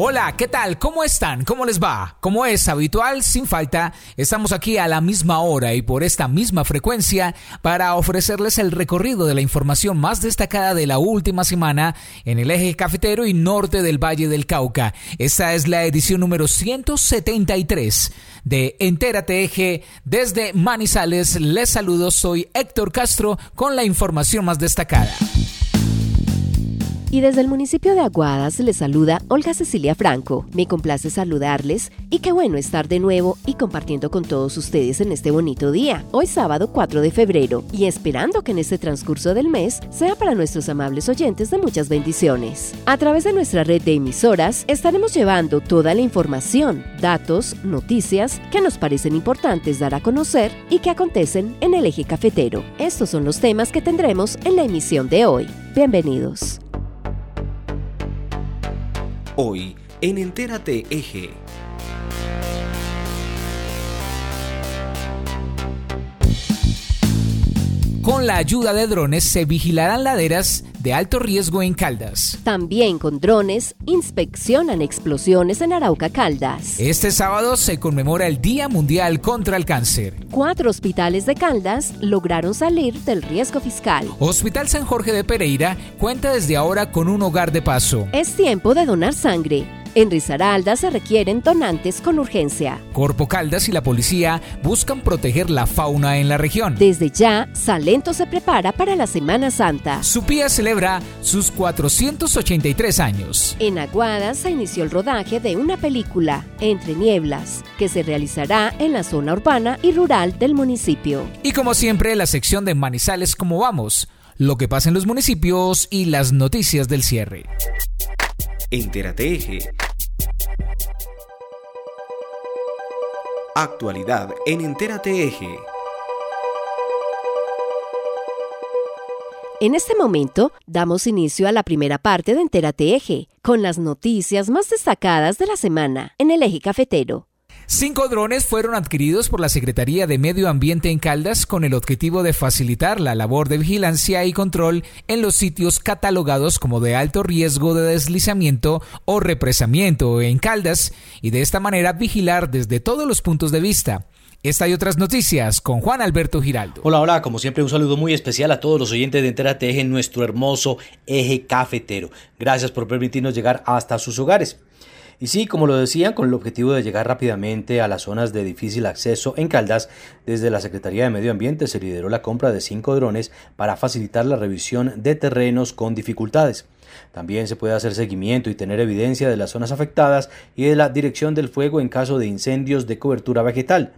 Hola, ¿qué tal? ¿Cómo están? ¿Cómo les va? Como es habitual, sin falta, estamos aquí a la misma hora y por esta misma frecuencia para ofrecerles el recorrido de la información más destacada de la última semana en el eje cafetero y norte del Valle del Cauca. Esta es la edición número 173 de Entérate Eje. Desde Manizales les saludo, soy Héctor Castro con la información más destacada. Y desde el municipio de Aguadas les saluda Olga Cecilia Franco. Me complace saludarles y qué bueno estar de nuevo y compartiendo con todos ustedes en este bonito día, hoy sábado 4 de febrero, y esperando que en este transcurso del mes sea para nuestros amables oyentes de muchas bendiciones. A través de nuestra red de emisoras estaremos llevando toda la información, datos, noticias que nos parecen importantes dar a conocer y que acontecen en el eje cafetero. Estos son los temas que tendremos en la emisión de hoy. Bienvenidos. Hoy en Entérate Eje. Con la ayuda de drones se vigilarán laderas de alto riesgo en Caldas. También con drones inspeccionan explosiones en Arauca Caldas. Este sábado se conmemora el Día Mundial contra el Cáncer. Cuatro hospitales de Caldas lograron salir del riesgo fiscal. Hospital San Jorge de Pereira cuenta desde ahora con un hogar de paso. Es tiempo de donar sangre. En Risaralda se requieren donantes con urgencia. Corpo Caldas y la policía buscan proteger la fauna en la región. Desde ya, Salento se prepara para la Semana Santa. Supía celebra sus 483 años. En Aguadas se inició el rodaje de una película, Entre Nieblas, que se realizará en la zona urbana y rural del municipio. Y como siempre, la sección de Manizales Como Vamos, lo que pasa en los municipios y las noticias del cierre. Entérate Actualidad en Entérate Eje. En este momento damos inicio a la primera parte de Entérate Eje, con las noticias más destacadas de la semana en el eje cafetero. Cinco drones fueron adquiridos por la Secretaría de Medio Ambiente en Caldas con el objetivo de facilitar la labor de vigilancia y control en los sitios catalogados como de alto riesgo de deslizamiento o represamiento en Caldas y de esta manera vigilar desde todos los puntos de vista. Esta y otras noticias con Juan Alberto Giraldo. Hola, hola, como siempre un saludo muy especial a todos los oyentes de Entérate Eje nuestro hermoso eje cafetero. Gracias por permitirnos llegar hasta sus hogares. Y sí, como lo decían, con el objetivo de llegar rápidamente a las zonas de difícil acceso en Caldas, desde la Secretaría de Medio Ambiente se lideró la compra de cinco drones para facilitar la revisión de terrenos con dificultades. También se puede hacer seguimiento y tener evidencia de las zonas afectadas y de la dirección del fuego en caso de incendios de cobertura vegetal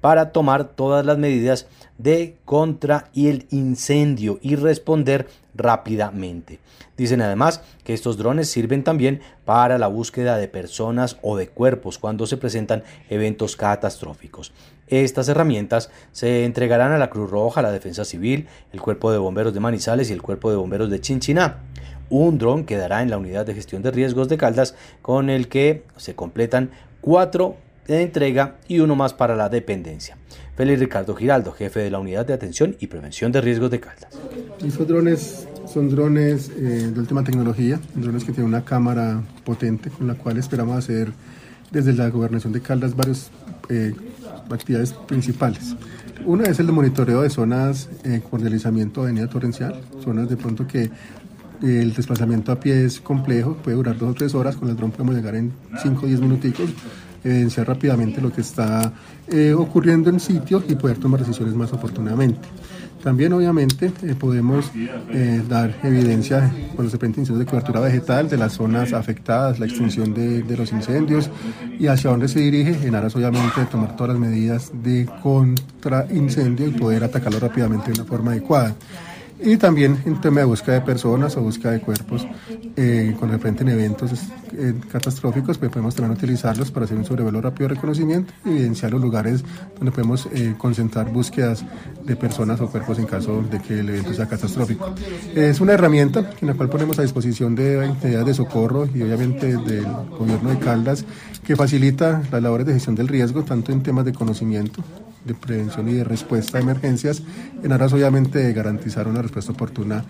para tomar todas las medidas de contra y el incendio y responder rápidamente. Dicen además que estos drones sirven también para la búsqueda de personas o de cuerpos cuando se presentan eventos catastróficos. Estas herramientas se entregarán a la Cruz Roja, la Defensa Civil, el Cuerpo de Bomberos de Manizales y el Cuerpo de Bomberos de Chinchiná. Un dron quedará en la Unidad de Gestión de Riesgos de Caldas con el que se completan cuatro de entrega y uno más para la dependencia. Félix Ricardo Giraldo, jefe de la Unidad de Atención y Prevención de Riesgos de Caldas. Estos drones son drones eh, de última tecnología, drones que tienen una cámara potente con la cual esperamos hacer desde la gobernación de Caldas varias eh, actividades principales. Una es el monitoreo de zonas eh, con deslizamiento de avenida torrencial, zonas de pronto que el desplazamiento a pie es complejo, puede durar dos o tres horas, con el dron podemos llegar en 5 o 10 minuticos, evidenciar rápidamente lo que está eh, ocurriendo en sitio y poder tomar decisiones más oportunamente. También obviamente eh, podemos eh, dar evidencia cuando se presentan incendios de cobertura vegetal de las zonas afectadas, la extinción de, de, los incendios y hacia dónde se dirige en aras obviamente de tomar todas las medidas de contra incendio y poder atacarlo rápidamente de una forma adecuada. Y también en tema de búsqueda de personas o búsqueda de cuerpos eh, referente en eventos eh, catastróficos, pues podemos también utilizarlos para hacer un sobrevuelo rápido de reconocimiento y evidenciar los lugares donde podemos eh, concentrar búsquedas de personas o cuerpos en caso de que el evento sea catastrófico. Es una herramienta en la cual ponemos a disposición de entidades de socorro y obviamente del gobierno de Caldas que facilita las labores de gestión del riesgo, tanto en temas de conocimiento de prevención y de respuesta a emergencias, en aras obviamente de garantizar una respuesta oportuna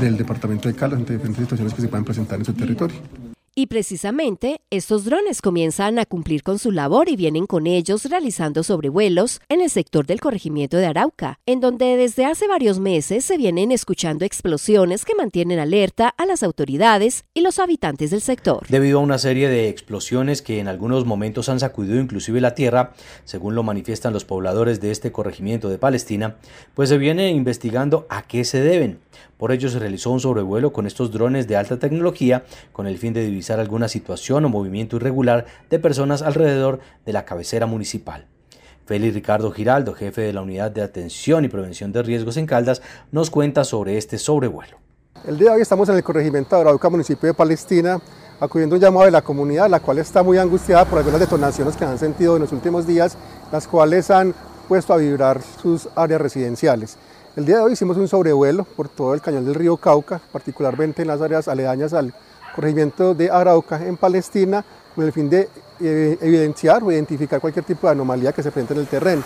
del Departamento de Caldas ante diferentes situaciones que se puedan presentar en su territorio. Y precisamente estos drones comienzan a cumplir con su labor y vienen con ellos realizando sobrevuelos en el sector del corregimiento de Arauca, en donde desde hace varios meses se vienen escuchando explosiones que mantienen alerta a las autoridades y los habitantes del sector. Debido a una serie de explosiones que en algunos momentos han sacudido inclusive la tierra, según lo manifiestan los pobladores de este corregimiento de Palestina, pues se viene investigando a qué se deben. Por ello se realizó un sobrevuelo con estos drones de alta tecnología con el fin de divisar alguna situación o movimiento irregular de personas alrededor de la cabecera municipal. Félix Ricardo Giraldo, jefe de la Unidad de Atención y Prevención de Riesgos en Caldas, nos cuenta sobre este sobrevuelo. El día de hoy estamos en el corregimiento de Arauca, municipio de Palestina, acudiendo un llamado de la comunidad, la cual está muy angustiada por algunas detonaciones que han sentido en los últimos días, las cuales han puesto a vibrar sus áreas residenciales. El día de hoy hicimos un sobrevuelo por todo el cañón del río Cauca, particularmente en las áreas aledañas al corregimiento de Arauca en Palestina, con el fin de eh, evidenciar o identificar cualquier tipo de anomalía que se presente en el terreno.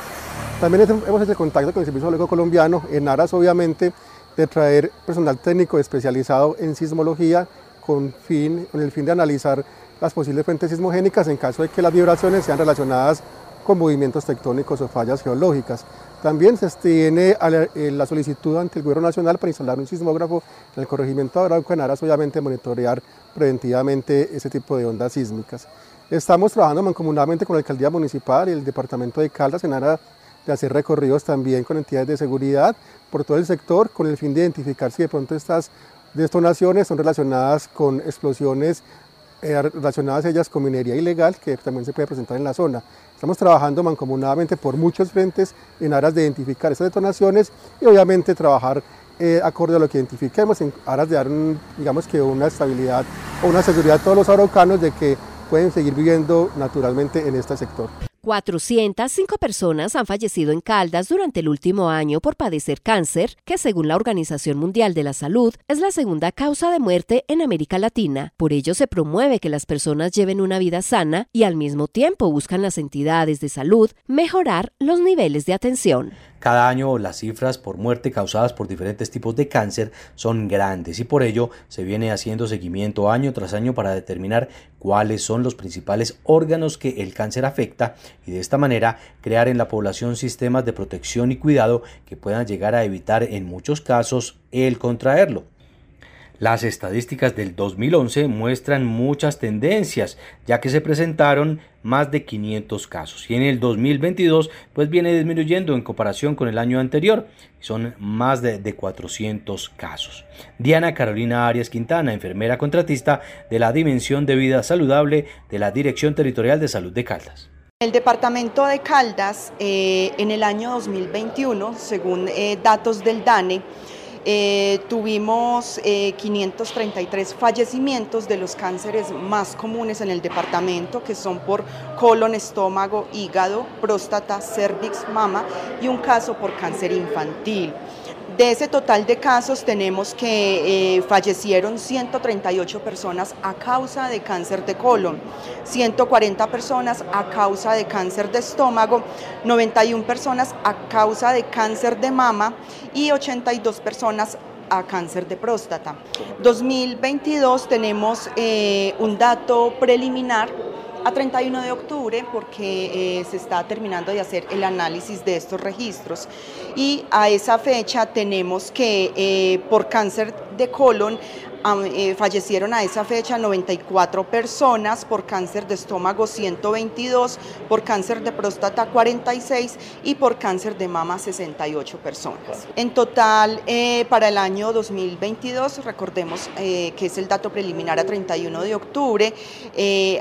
También hemos hecho contacto con el Servicio Geológico Colombiano en aras, obviamente, de traer personal técnico especializado en sismología con, fin, con el fin de analizar las posibles fuentes sismogénicas en caso de que las vibraciones sean relacionadas con movimientos tectónicos o fallas geológicas. También se tiene eh, la solicitud ante el Gobierno Nacional para instalar un sismógrafo en el corregimiento de Arauco en aras obviamente monitorear preventivamente ese tipo de ondas sísmicas. Estamos trabajando mancomunadamente con la Alcaldía Municipal y el Departamento de Caldas en aras de hacer recorridos también con entidades de seguridad por todo el sector con el fin de identificar si de pronto estas detonaciones son relacionadas con explosiones eh, relacionadas ellas con minería ilegal que también se puede presentar en la zona. Estamos trabajando mancomunadamente por muchos frentes en aras de identificar estas detonaciones y obviamente trabajar eh, acorde a lo que identifiquemos en aras de dar digamos que una estabilidad o una seguridad a todos los araucanos de que pueden seguir viviendo naturalmente en este sector. 405 personas han fallecido en Caldas durante el último año por padecer cáncer, que según la Organización Mundial de la Salud es la segunda causa de muerte en América Latina. Por ello se promueve que las personas lleven una vida sana y al mismo tiempo buscan las entidades de salud mejorar los niveles de atención. Cada año las cifras por muerte causadas por diferentes tipos de cáncer son grandes y por ello se viene haciendo seguimiento año tras año para determinar cuáles son los principales órganos que el cáncer afecta y de esta manera crear en la población sistemas de protección y cuidado que puedan llegar a evitar en muchos casos el contraerlo. Las estadísticas del 2011 muestran muchas tendencias, ya que se presentaron más de 500 casos y en el 2022 pues viene disminuyendo en comparación con el año anterior, son más de, de 400 casos. Diana Carolina Arias Quintana, enfermera contratista de la Dimensión de Vida Saludable de la Dirección Territorial de Salud de Caldas. El departamento de Caldas eh, en el año 2021, según eh, datos del DANE, eh, tuvimos 533 eh, fallecimientos de los cánceres más comunes en el departamento, que son por colon, estómago, hígado, próstata, cervix, mama y un caso por cáncer infantil. De ese total de casos tenemos que eh, fallecieron 138 personas a causa de cáncer de colon, 140 personas a causa de cáncer de estómago, 91 personas a causa de cáncer de mama y 82 personas a cáncer de próstata. 2022 tenemos eh, un dato preliminar a 31 de octubre porque eh, se está terminando de hacer el análisis de estos registros. Y a esa fecha tenemos que eh, por cáncer de colon fallecieron a esa fecha 94 personas por cáncer de estómago 122, por cáncer de próstata 46 y por cáncer de mama 68 personas. En total, eh, para el año 2022, recordemos eh, que es el dato preliminar a 31 de octubre,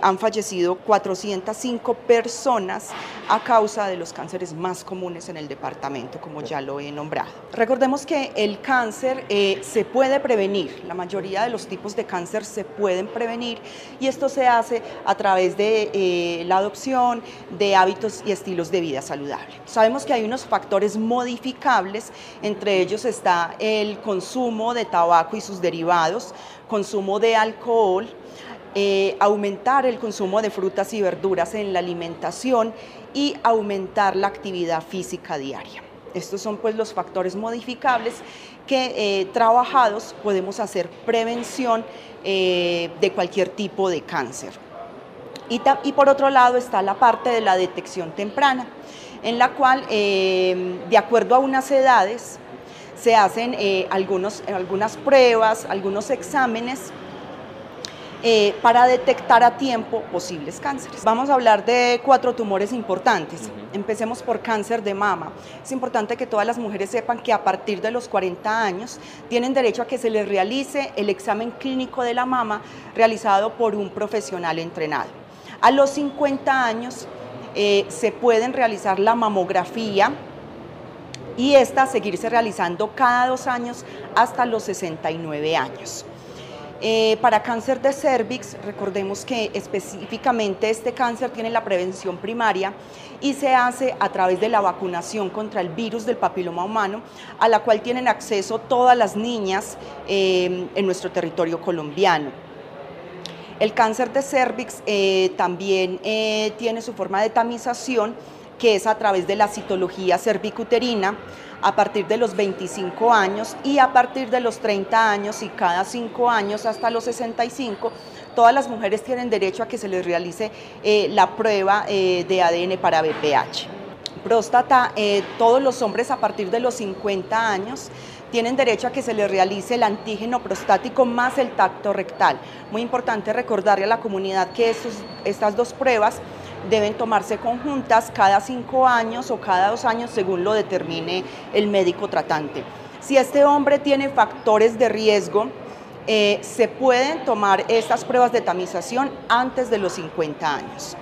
han fallecido 405 personas a causa de los cánceres más comunes en el departamento, como ya lo he nombrado. Recordemos que el cáncer se puede prevenir, la mayoría de los tipos de cáncer se pueden prevenir y esto se hace a través de eh, la adopción de hábitos y estilos de vida saludable. Sabemos que hay unos factores modificables, entre ellos está el consumo de tabaco y sus derivados, consumo de alcohol, eh, aumentar el consumo de frutas y verduras en la alimentación y aumentar la actividad física diaria. Estos son pues los factores modificables que eh, trabajados podemos hacer prevención eh, de cualquier tipo de cáncer. Y, por otro lado está la parte de la detección temprana, en la cual, eh, de acuerdo a unas edades, se hacen algunos, algunas pruebas, algunos exámenes eh, para detectar a tiempo posibles cánceres. Vamos a hablar de cuatro tumores importantes. Empecemos por cáncer de mama. Es importante que todas las mujeres sepan que a partir de los 40 años tienen derecho a que se les realice el examen clínico de la mama realizado por un profesional entrenado. A los 50 años eh, se pueden realizar la mamografía y esta seguirse realizando cada dos años hasta los 69 años. Eh, para cáncer de cervix, recordemos que específicamente este cáncer tiene la prevención primaria y se hace a través de la vacunación contra el virus del papiloma humano, a la cual tienen acceso todas las niñas eh, en nuestro territorio colombiano. El cáncer de cervix eh, también tiene su forma de tamización, que es a través de la citología cervicuterina, a partir de los 25 años y a partir de los 30 años y cada 5 años hasta los 65, todas las mujeres tienen derecho a que se les realice eh, la prueba eh, de ADN para BPH. Próstata, eh, todos los hombres a partir de los 50 años tienen derecho a que se les realice el antígeno prostático más el tacto rectal. Muy importante recordarle a la comunidad que estas dos pruebas deben tomarse conjuntas cada cinco años o cada dos años según lo determine el médico tratante. Si este hombre tiene factores de riesgo, eh, se pueden tomar estas pruebas de tamización antes de los 50 años.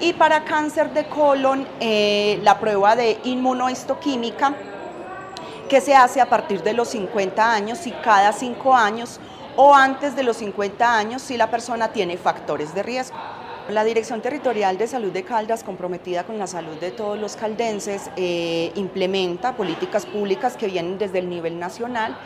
Y para cáncer de colon, eh, la prueba de inmunohistoquímica, que se hace a partir de los 50 años y cada 5 años o antes de los 50 años si la persona tiene factores de riesgo. La Dirección Territorial de Salud de Caldas, comprometida con la salud de todos los caldenses, eh, implementa políticas públicas que vienen desde el nivel nacional,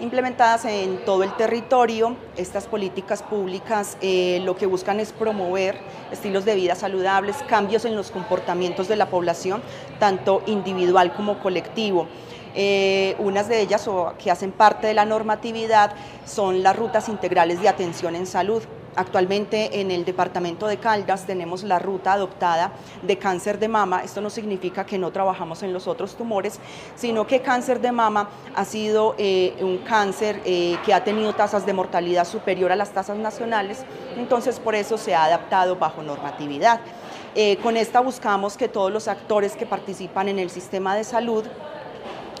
implementadas en todo el territorio. Estas políticas públicas eh, lo que buscan es promover estilos de vida saludables, cambios en los comportamientos de la población, tanto individual como colectivo. Eh, unas de ellas o que hacen parte de la normatividad son las rutas integrales de atención en salud. Actualmente en el departamento de Caldas tenemos la ruta adoptada de cáncer de mama. Esto no significa que no trabajamos en los otros tumores, sino que cáncer de mama ha sido eh, un cáncer eh, que ha tenido tasas de mortalidad superior a las tasas nacionales, entonces por eso se ha adaptado bajo normatividad. con esta buscamos que todos los actores que participan en el sistema de salud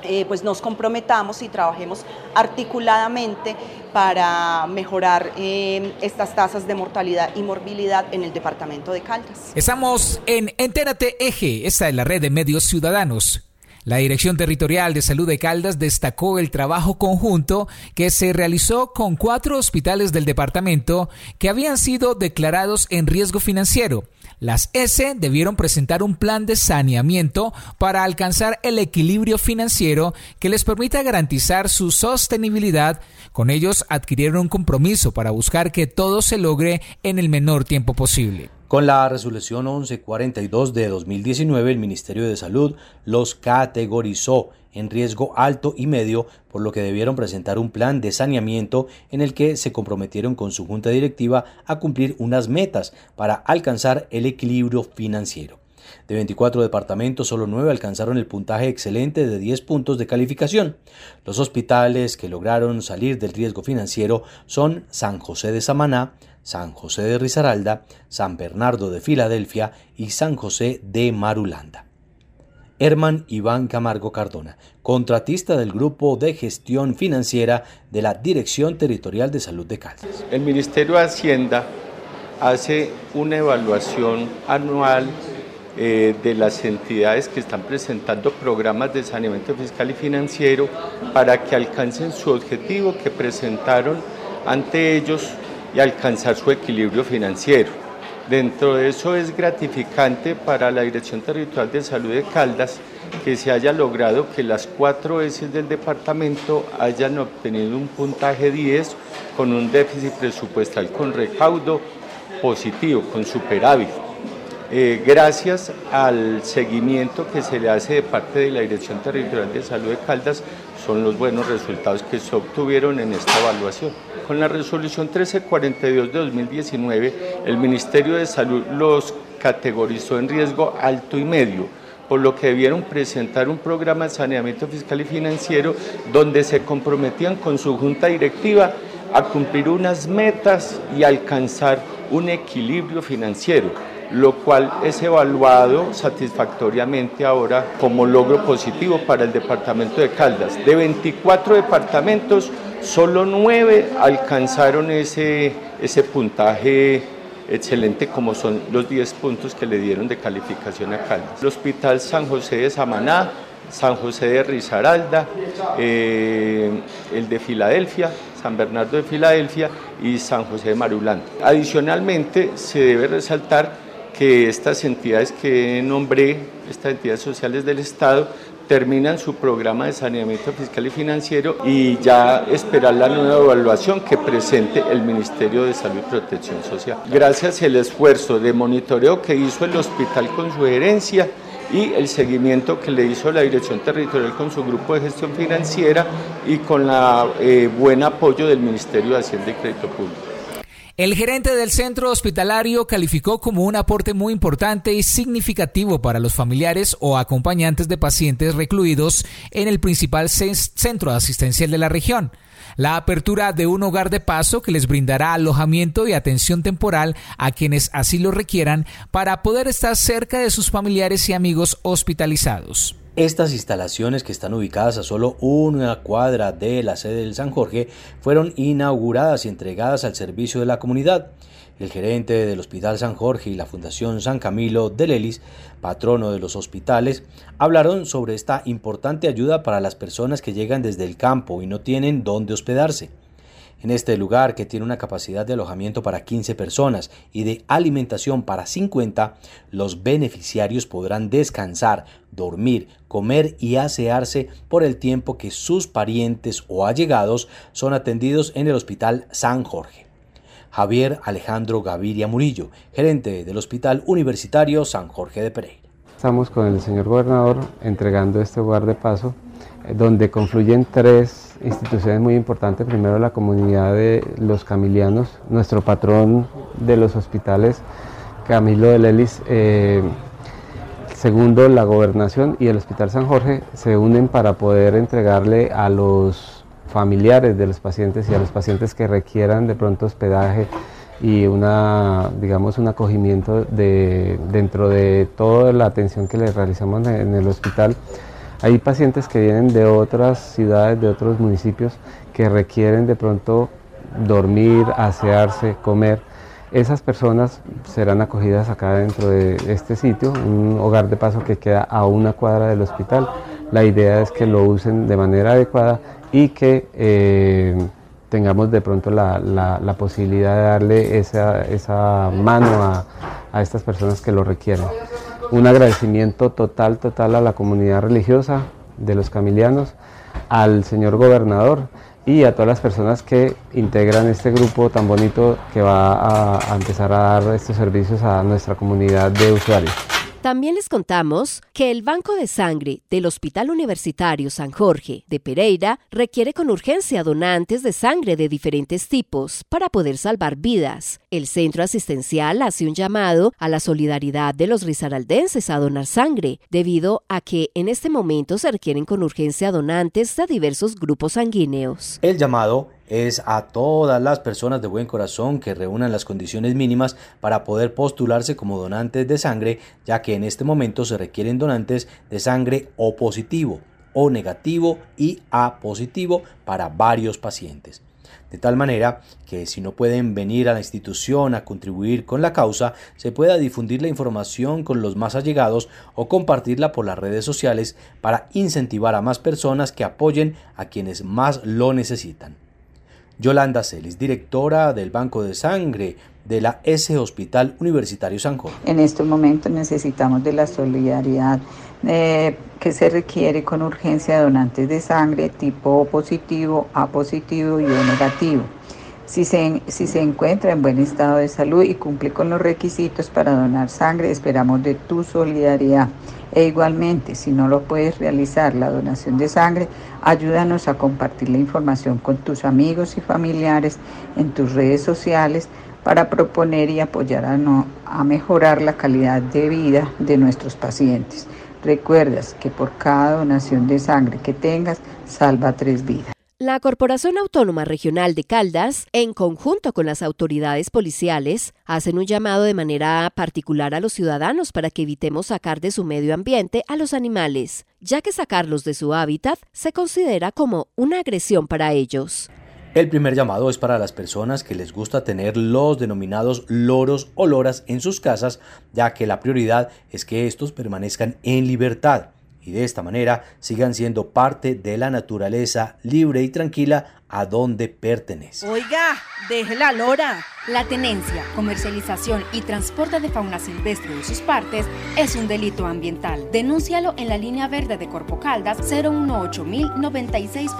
eh, pues nos comprometamos y trabajemos articuladamente para mejorar eh, estas tasas de mortalidad y morbilidad en el departamento de Caldas. Estamos en Entérate Eje, esta es la red de medios ciudadanos. La Dirección Territorial de Salud de Caldas destacó el trabajo conjunto que se realizó con cuatro hospitales del departamento que habían sido declarados en riesgo financiero las S debieron presentar un plan de saneamiento para alcanzar el equilibrio financiero que les permita garantizar su sostenibilidad. Con ellos adquirieron un compromiso para buscar que todo se logre en el menor tiempo posible. Con la resolución 1142 de 2019, el Ministerio de Salud los categorizó en riesgo alto y medio, por lo que debieron presentar un plan de saneamiento en el que se comprometieron con su junta directiva a cumplir unas metas para alcanzar el equilibrio financiero. De 24 departamentos, solo 9 alcanzaron el puntaje excelente de 10 puntos de calificación. Los hospitales que lograron salir del riesgo financiero son San José de Samaná, San José de Risaralda, San Bernardo de Filadelfia y San José de Marulanda. Herman Iván Camargo Cardona, contratista del Grupo de Gestión Financiera de la Dirección Territorial de Salud de Caldas. El Ministerio de Hacienda hace una evaluación anual eh, de las entidades que están presentando programas de saneamiento fiscal y financiero para que alcancen su objetivo que presentaron ante ellos y alcanzar su equilibrio financiero. Dentro de eso es gratificante para la Dirección Territorial de Salud de Caldas que se haya logrado que las cuatro S del departamento hayan obtenido un puntaje 10 con un déficit presupuestal con recaudo positivo, con superávit. Eh, gracias al seguimiento que se le hace de parte de la Dirección Territorial de Salud de Caldas, son los buenos resultados que se obtuvieron en esta evaluación. Con la resolución 1342 de 2019, el Ministerio de Salud los categorizó en riesgo alto y medio, por lo que debieron presentar un programa de saneamiento fiscal y financiero donde se comprometían con su junta directiva a cumplir unas metas y alcanzar un equilibrio financiero lo cual es evaluado satisfactoriamente ahora como logro positivo para el departamento de Caldas. De 24 departamentos, solo 9 alcanzaron ese, ese puntaje excelente como son los 10 puntos que le dieron de calificación a Caldas. El Hospital San José de Samaná, San José de Risaralda, eh, el de Filadelfia, San Bernardo de Filadelfia y San José de Marulanda. Adicionalmente, se debe resaltar que estas entidades que nombré, estas entidades sociales del Estado, terminan su programa de saneamiento fiscal y financiero y ya esperar la nueva evaluación que presente el Ministerio de Salud y Protección Social. Gracias al esfuerzo de monitoreo que hizo el hospital con su gerencia y el seguimiento que le hizo la Dirección Territorial con su grupo de gestión financiera y con el eh, buen apoyo del Ministerio de Hacienda y Crédito Público. El gerente del centro hospitalario calificó como un aporte muy importante y significativo para los familiares o acompañantes de pacientes recluidos en el principal centro asistencial de la región. La apertura de un hogar de paso que les brindará alojamiento y atención temporal a quienes así lo requieran para poder estar cerca de sus familiares y amigos hospitalizados. Estas instalaciones, que están ubicadas a solo una cuadra de la sede del San Jorge, fueron inauguradas y entregadas al servicio de la comunidad. El gerente del Hospital San Jorge y la Fundación San Camilo de Lelis, patrono de los hospitales, hablaron sobre esta importante ayuda para las personas que llegan desde el campo y no tienen dónde hospedarse. En este lugar, que tiene una capacidad de alojamiento para 15 personas y de alimentación para 50, los beneficiarios podrán descansar, dormir, comer y asearse por el tiempo que sus parientes o allegados son atendidos en el Hospital San Jorge. Javier Alejandro Gaviria Murillo, gerente del Hospital Universitario San Jorge de Pereira. Estamos con el señor gobernador entregando este lugar de paso, eh, donde confluyen tres instituciones muy importantes. Primero la comunidad de los camilianos, nuestro patrón de los hospitales, Camilo de Lelis. Eh, segundo, la gobernación y el Hospital San Jorge se unen para poder entregarle a los familiares de los pacientes y a los pacientes que requieran de pronto hospedaje y una, digamos, un acogimiento de, dentro de toda la atención que les realizamos en el hospital hay pacientes que vienen de otras ciudades, de otros municipios, que requieren de pronto dormir, asearse, comer. Esas personas serán acogidas acá dentro de este sitio, un hogar de paso que queda a una cuadra del hospital. La idea es que lo usen de manera adecuada y que eh, tengamos de pronto la, posibilidad de darle esa, mano a estas personas que lo requieren un agradecimiento total, total a la comunidad religiosa de los camilianos, al señor gobernador y a todas las personas que integran este grupo tan bonito que va a, empezar a dar estos servicios a nuestra comunidad de usuarios. También les contamos que el Banco de Sangre del Hospital Universitario San Jorge de Pereira requiere con urgencia donantes de sangre de diferentes tipos para poder salvar vidas. El centro asistencial hace un llamado a la solidaridad de los risaraldenses a donar sangre, debido a que en este momento se requieren con urgencia donantes de diversos grupos sanguíneos. El llamado es a todas las personas de buen corazón que reúnan las condiciones mínimas para poder postularse como donantes de sangre, ya que en este momento se requieren donantes de sangre O positivo, O negativo y A positivo para varios pacientes. De tal manera que si no pueden venir a la institución a contribuir con la causa, se pueda difundir la información con los más allegados o compartirla por las redes sociales para incentivar a más personas que apoyen a quienes más lo necesitan. Yolanda Celis, directora del Banco de Sangre de la S Hospital Universitario San Jorge. En estos momentos necesitamos de la solidaridad eh, que se requiere con urgencia de donantes de sangre tipo O positivo, A positivo y O negativo. Si se, si se encuentra en buen estado de salud y cumple con los requisitos para donar sangre, esperamos de tu solidaridad. E igualmente, si no lo puedes realizar la donación de sangre, ayúdanos a compartir la información con tus amigos y familiares en tus redes sociales para proponer y apoyar a, no, a mejorar la calidad de vida de nuestros pacientes. Recuerdas que por cada donación de sangre que tengas, salva tres vidas. La Corporación Autónoma Regional de Caldas, en conjunto con las autoridades policiales, hacen un llamado de manera particular a los ciudadanos para que evitemos sacar de su medio ambiente a los animales, ya que sacarlos de su hábitat se considera como una agresión para ellos. El primer llamado es para las personas que les gusta tener los denominados loros o loras en sus casas, ya que la prioridad es que estos permanezcan en libertad y de esta manera sigan siendo parte de la naturaleza libre y tranquila a donde pertenece. Oiga, deje la lora. La tenencia, comercialización y transporte de fauna silvestre de sus partes es un delito ambiental. Denúncialo en la línea verde de Corpo Caldas 018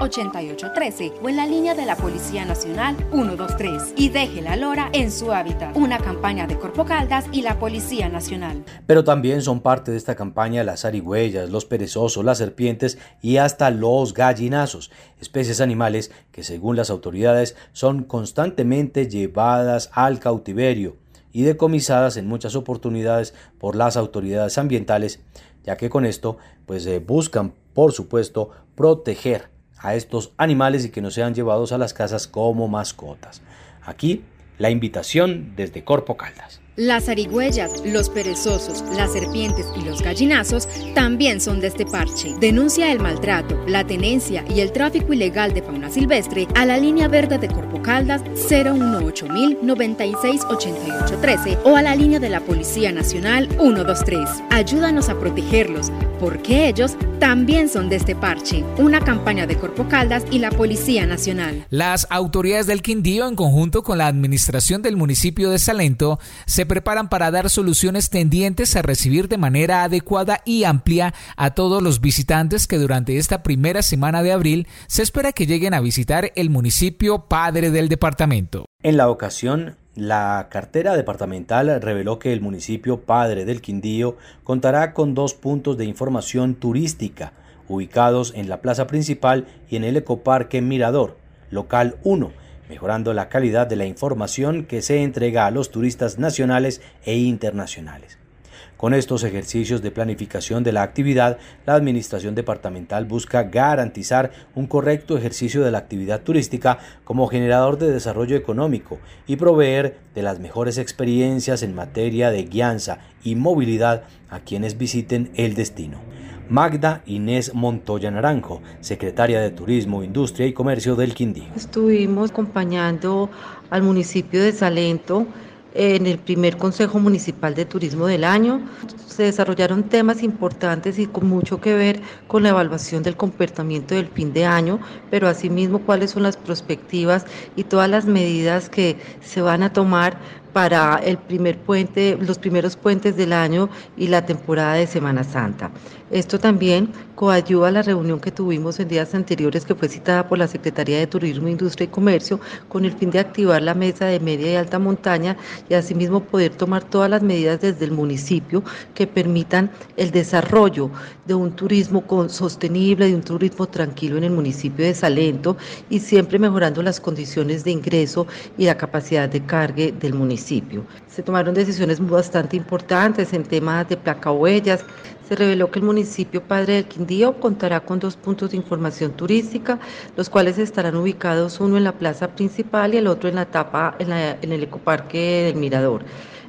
8813 o en la línea de la Policía Nacional 123 y deje la lora en su hábitat. Una campaña de Corpo Caldas y la Policía Nacional. Pero también son parte de esta campaña las arigüeyas, los perezosos, las serpientes y hasta los gallinazos, especies animales que según las autoridades son constantemente llevadas al cautiverio y decomisadas en muchas oportunidades por las autoridades ambientales, ya que con esto pues eh, buscan por supuesto proteger a estos animales y que no sean llevados a las casas como mascotas. Aquí la invitación desde Corpo Caldas. Las arigüeyas, los perezosos, las serpientes y los gallinazos también son de este parche. Denuncia el maltrato, la tenencia y el tráfico ilegal de fauna silvestre a la línea verde de Corpo Caldas 018 968813 o a la línea de la Policía Nacional 123. Ayúdanos a protegerlos, porque ellos también son de este parche. Una campaña de Corpo Caldas y la Policía Nacional. Las autoridades del Quindío, en conjunto con la administración del municipio de Salento, se preparan para dar soluciones tendientes a recibir de manera adecuada y amplia a todos los visitantes que durante esta primera semana de abril se espera que lleguen a visitar el municipio padre del departamento. En la ocasión, la cartera departamental reveló que el municipio padre del Quindío contará con dos puntos de información turística ubicados en la plaza principal y en el ecoparque Mirador, local 1, mejorando la calidad de la información que se entrega a los turistas nacionales e internacionales. Con estos ejercicios de planificación de la actividad, la Administración Departamental busca garantizar un correcto ejercicio de la actividad turística como generador de desarrollo económico y proveer de las mejores experiencias en materia de guianza y movilidad a quienes visiten el destino. Magda Inés Montoya Naranjo, secretaria de Turismo, Industria y Comercio del Quindío. Estuvimos acompañando al municipio de Salento en el primer Consejo Municipal de Turismo del año. Se desarrollaron temas importantes y con mucho que ver con la evaluación del comportamiento del fin de año, pero asimismo cuáles son las perspectivas y todas las medidas que se van a tomar para el primer puente, los primeros puentes del año y la temporada de Semana Santa. Esto también coayuda a la reunión que tuvimos en días anteriores que fue citada por la Secretaría de Turismo, Industria y Comercio con el fin de activar la mesa de media y alta montaña y asimismo poder tomar todas las medidas desde el municipio que permitan el desarrollo de un turismo sostenible, de un turismo tranquilo en el municipio de Salento y siempre mejorando las condiciones de ingreso y la capacidad de cargue del municipio. Se tomaron decisiones bastante importantes en temas de placa huellas, se reveló que el municipio Padre del Quindío contará con dos puntos de información turística, los cuales estarán ubicados uno en la plaza principal y el otro en la etapa en, en el ecoparque del Mirador.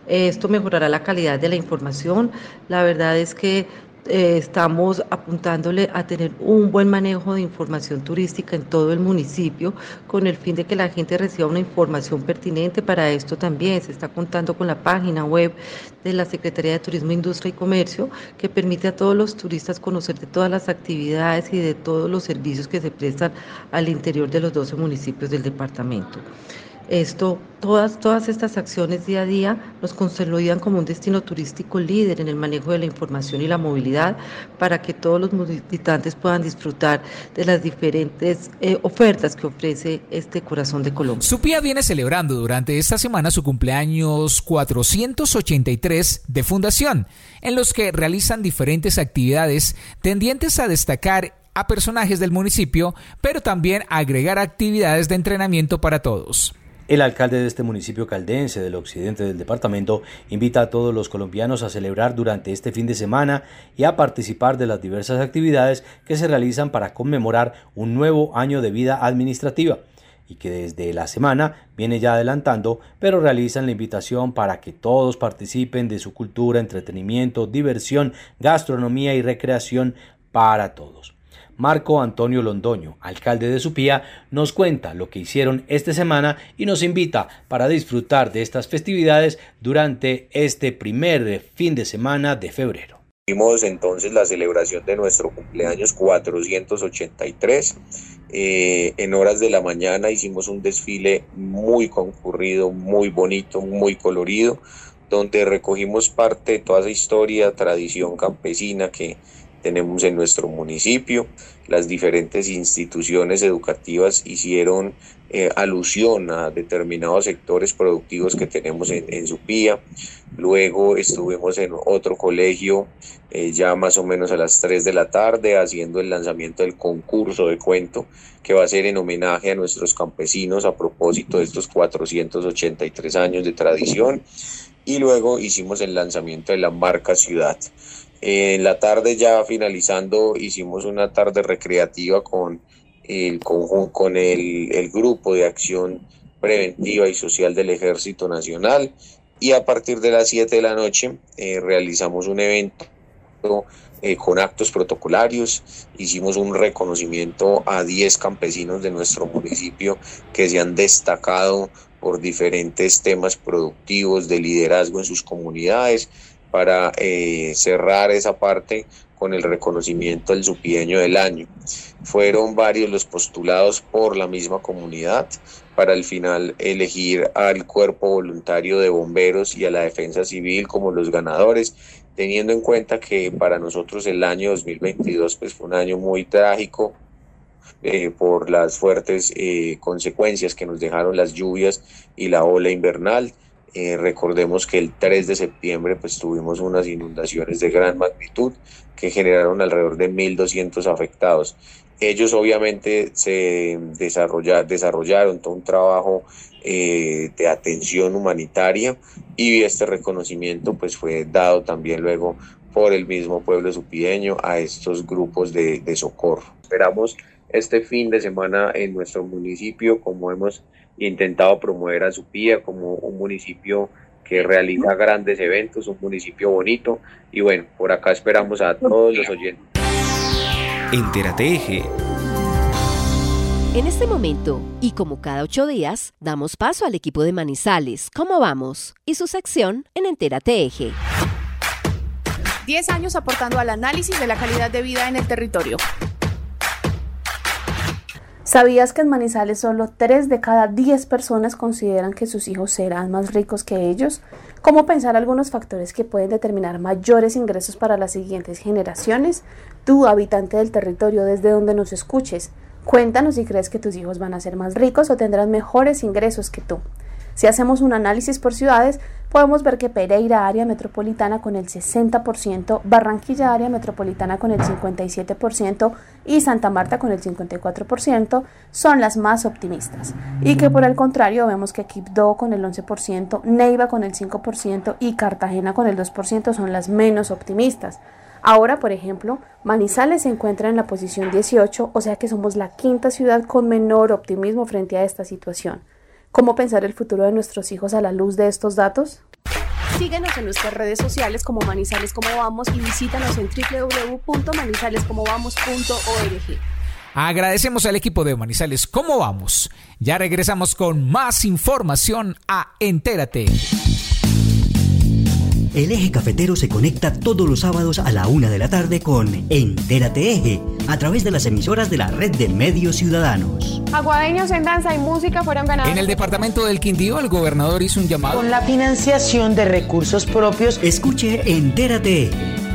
Esto mejorará la calidad de la información. La verdad es que eh, estamos apuntándole a tener un buen manejo de información turística en todo el municipio con el fin de que la gente reciba una información pertinente. Para esto también se está contando con la página web de la Secretaría de Turismo, Industria y Comercio que permite a todos los turistas conocer de todas las actividades y de todos los servicios que se prestan al interior de los 12 municipios del departamento. Esto, todas, todas estas acciones día a día nos consolidan como un destino turístico líder en el manejo de la información y la movilidad para que todos los visitantes puedan disfrutar de las diferentes eh, ofertas que ofrece este corazón de Colombia. Supía viene celebrando durante esta semana su cumpleaños 483 de fundación, en los que realizan diferentes actividades tendientes a destacar a personajes del municipio, pero también agregar actividades de entrenamiento para todos. El alcalde de este municipio caldense del occidente del departamento invita a todos los colombianos a celebrar durante este fin de semana y a participar de las diversas actividades que se realizan para conmemorar un nuevo año de vida administrativa y que desde la semana viene ya adelantando, pero realizan la invitación para que todos participen de su cultura, entretenimiento, diversión, gastronomía y recreación para todos. Marco Antonio Londoño, alcalde de Supía, nos cuenta lo que hicieron esta semana y nos invita para disfrutar de estas festividades durante este primer fin de semana de febrero. Tuvimos entonces la celebración de nuestro cumpleaños 483. Eh, en horas de la mañana hicimos un desfile muy concurrido, muy bonito, muy colorido, donde recogimos parte de toda esa historia, tradición campesina que, tenemos en nuestro municipio. Las diferentes instituciones educativas hicieron eh, alusión a determinados sectores productivos que tenemos en, en Supía. Luego estuvimos en otro colegio eh, ya más o menos a las 3 de la tarde haciendo el lanzamiento del concurso de cuento que va a ser en homenaje a nuestros campesinos a propósito de estos 483 años de tradición. Y luego hicimos el lanzamiento de la marca Ciudad. En la tarde ya finalizando hicimos una tarde recreativa con el, con el, el grupo de acción preventiva y social del Ejército Nacional. Y a partir de las 7 de la noche eh, realizamos un evento eh, con actos protocolarios, hicimos un reconocimiento a 10 campesinos de nuestro municipio que se han destacado por diferentes temas productivos de liderazgo en sus comunidades, para eh, cerrar esa parte con el reconocimiento del supieño del año. Fueron varios los postulados por la misma comunidad para al final elegir al cuerpo voluntario de bomberos y a la defensa civil como los ganadores, teniendo en cuenta que para nosotros el año 2022 pues, fue un año muy trágico, eh, por las fuertes eh, consecuencias que nos dejaron las lluvias y la ola invernal. Eh, recordemos que el 3 de septiembre pues tuvimos unas inundaciones de gran magnitud que generaron alrededor de 1.200 afectados. Ellos obviamente se desarrollaron todo un trabajo eh, de atención humanitaria y este reconocimiento pues fue dado también luego por el mismo pueblo supideño a estos grupos de, de socorro. Esperamos este fin de semana en nuestro municipio, como hemos intentado promover a Supía como un municipio que realiza grandes eventos, un municipio bonito. Y bueno, por acá esperamos a todos los oyentes. Entérate Eje. En este momento, y como cada ocho días, damos paso al equipo de Manizales, ¿Cómo vamos? Y su sección en Entérate Eje. Diez años aportando al análisis de la calidad de vida en el territorio. ¿Sabías que en Manizales solo 3 de cada 10 personas consideran que sus hijos serán más ricos que ellos? ¿Cómo pensar algunos factores que pueden determinar mayores ingresos para las siguientes generaciones? Tú, habitante del territorio desde donde nos escuches, cuéntanos si crees que tus hijos van a ser más ricos o tendrán mejores ingresos que tú. Si hacemos un análisis por ciudades, podemos ver que Pereira, área metropolitana, con el 60%, Barranquilla, área metropolitana, con el 57% y Santa Marta, con el 54%, son las más optimistas. Y que por el contrario, vemos que Quibdó, con el 11%, Neiva, con el 5% y Cartagena, con el 2%, son las menos optimistas. Ahora, por ejemplo, Manizales se encuentra en la posición 18, o sea que somos la quinta ciudad con menor optimismo frente a esta situación. ¿Cómo pensar el futuro de nuestros hijos a la luz de estos datos? Síguenos en nuestras redes sociales como Manizales Como Vamos y visítanos en www.manizalescomovamos.org. Agradecemos al equipo de Manizales Cómo Vamos. Ya regresamos con más información a Entérate. El eje cafetero se conecta todos los sábados a la una de la tarde con Entérate Eje, a través de las emisoras de la red de medios ciudadanos. Aguadeños en danza y música fueron ganados. En el departamento del Quindío, el gobernador hizo un llamado. Con la financiación de recursos propios. Escuche Entérate Eje,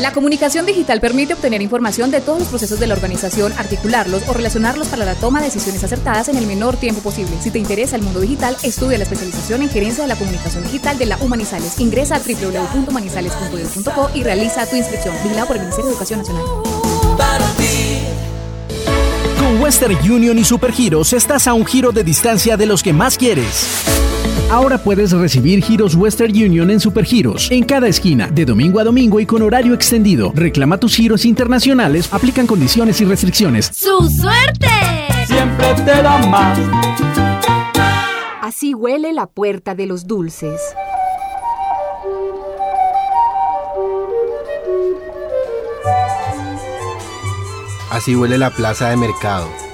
La comunicación digital permite obtener información de todos los procesos de la organización, articularlos o relacionarlos para la toma de decisiones acertadas en el menor tiempo posible. Si te interesa el mundo digital, estudia la especialización en gerencia de la comunicación digital de la Humanizales. Ingresa a www.humanizales.edu.co y realiza tu inscripción. Vigilado por el Ministerio de Educación Nacional. Con Western Union y Supergiros estás a un giro de distancia de los que más quieres. Ahora puedes recibir giros Western Union en Supergiros, en cada esquina, de domingo a domingo y con horario extendido. Reclama tus giros internacionales, aplican condiciones y restricciones. ¡Su suerte! Siempre te da más. Así huele la puerta de los dulces. Así huele la plaza de mercado.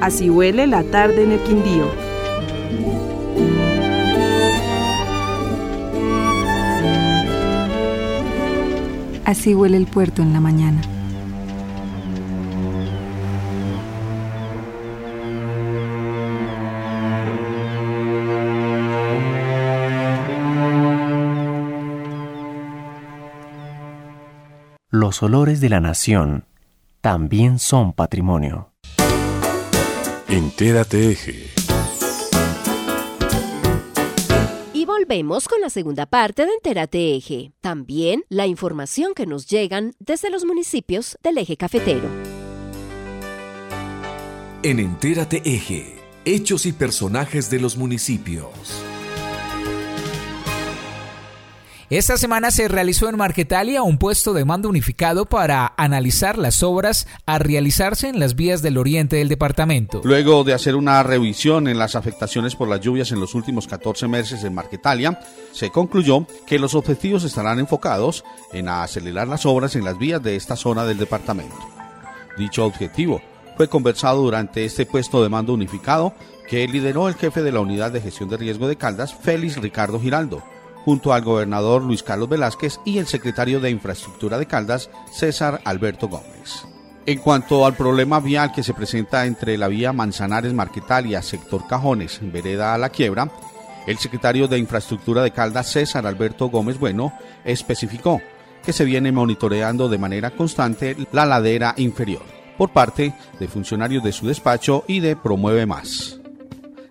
Así huele la tarde en el Quindío. Así huele el puerto en la mañana. Los olores de la nación también son patrimonio. Entérate Eje. Y volvemos con la segunda parte de Entérate Eje. También la información que nos llegan desde los municipios del eje cafetero. En Entérate Eje, hechos y personajes de los municipios. Esta semana se realizó en Marquetalia un puesto de mando unificado para analizar las obras a realizarse en las vías del oriente del departamento. Luego de hacer una revisión en las afectaciones por las lluvias en los últimos 14 meses en Marquetalia, se concluyó que los objetivos estarán enfocados en acelerar las obras en las vías de esta zona del departamento. Dicho objetivo fue conversado durante este puesto de mando unificado que lideró el jefe de la Unidad de Gestión de Riesgo de Caldas, Félix Ricardo Giraldo junto al gobernador Luis Carlos Velázquez y el secretario de Infraestructura de Caldas, César Alberto Gómez. En cuanto al problema vial que se presenta entre la vía Manzanares Marquetalia, sector Cajones, vereda a la quiebra, el secretario de Infraestructura de Caldas, César Alberto Gómez Bueno, especificó que se viene monitoreando de manera constante la ladera inferior por parte de funcionarios de su despacho y de Promueve Más.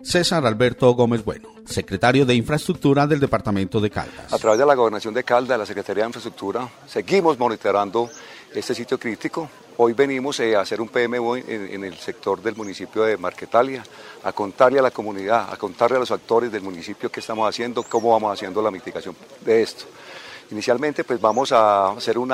César Alberto Gómez Bueno, secretario de Infraestructura del Departamento de Caldas. A través de la Gobernación de Caldas, la Secretaría de Infraestructura, seguimos monitorando este sitio crítico. Hoy venimos eh, a hacer un PMO en, el sector del municipio de Marquetalia, a contarle a la comunidad, a contarle a los actores del municipio qué estamos haciendo, cómo vamos haciendo la mitigación de esto. Inicialmente pues vamos a hacer un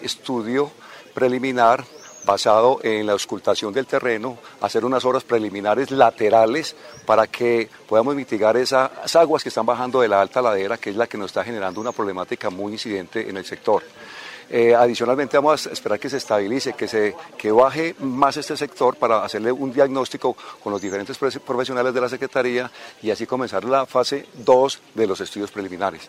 estudio preliminar basado en la auscultación del terreno, hacer unas obras preliminares laterales para que podamos mitigar esas aguas que están bajando de la alta ladera, que es la que nos está generando una problemática muy incidente en el sector. Eh, adicionalmente vamos a esperar que se estabilice, que, se, que baje más este sector para hacerle un diagnóstico con los diferentes profesionales de la Secretaría y así comenzar la fase 2 de los estudios preliminares.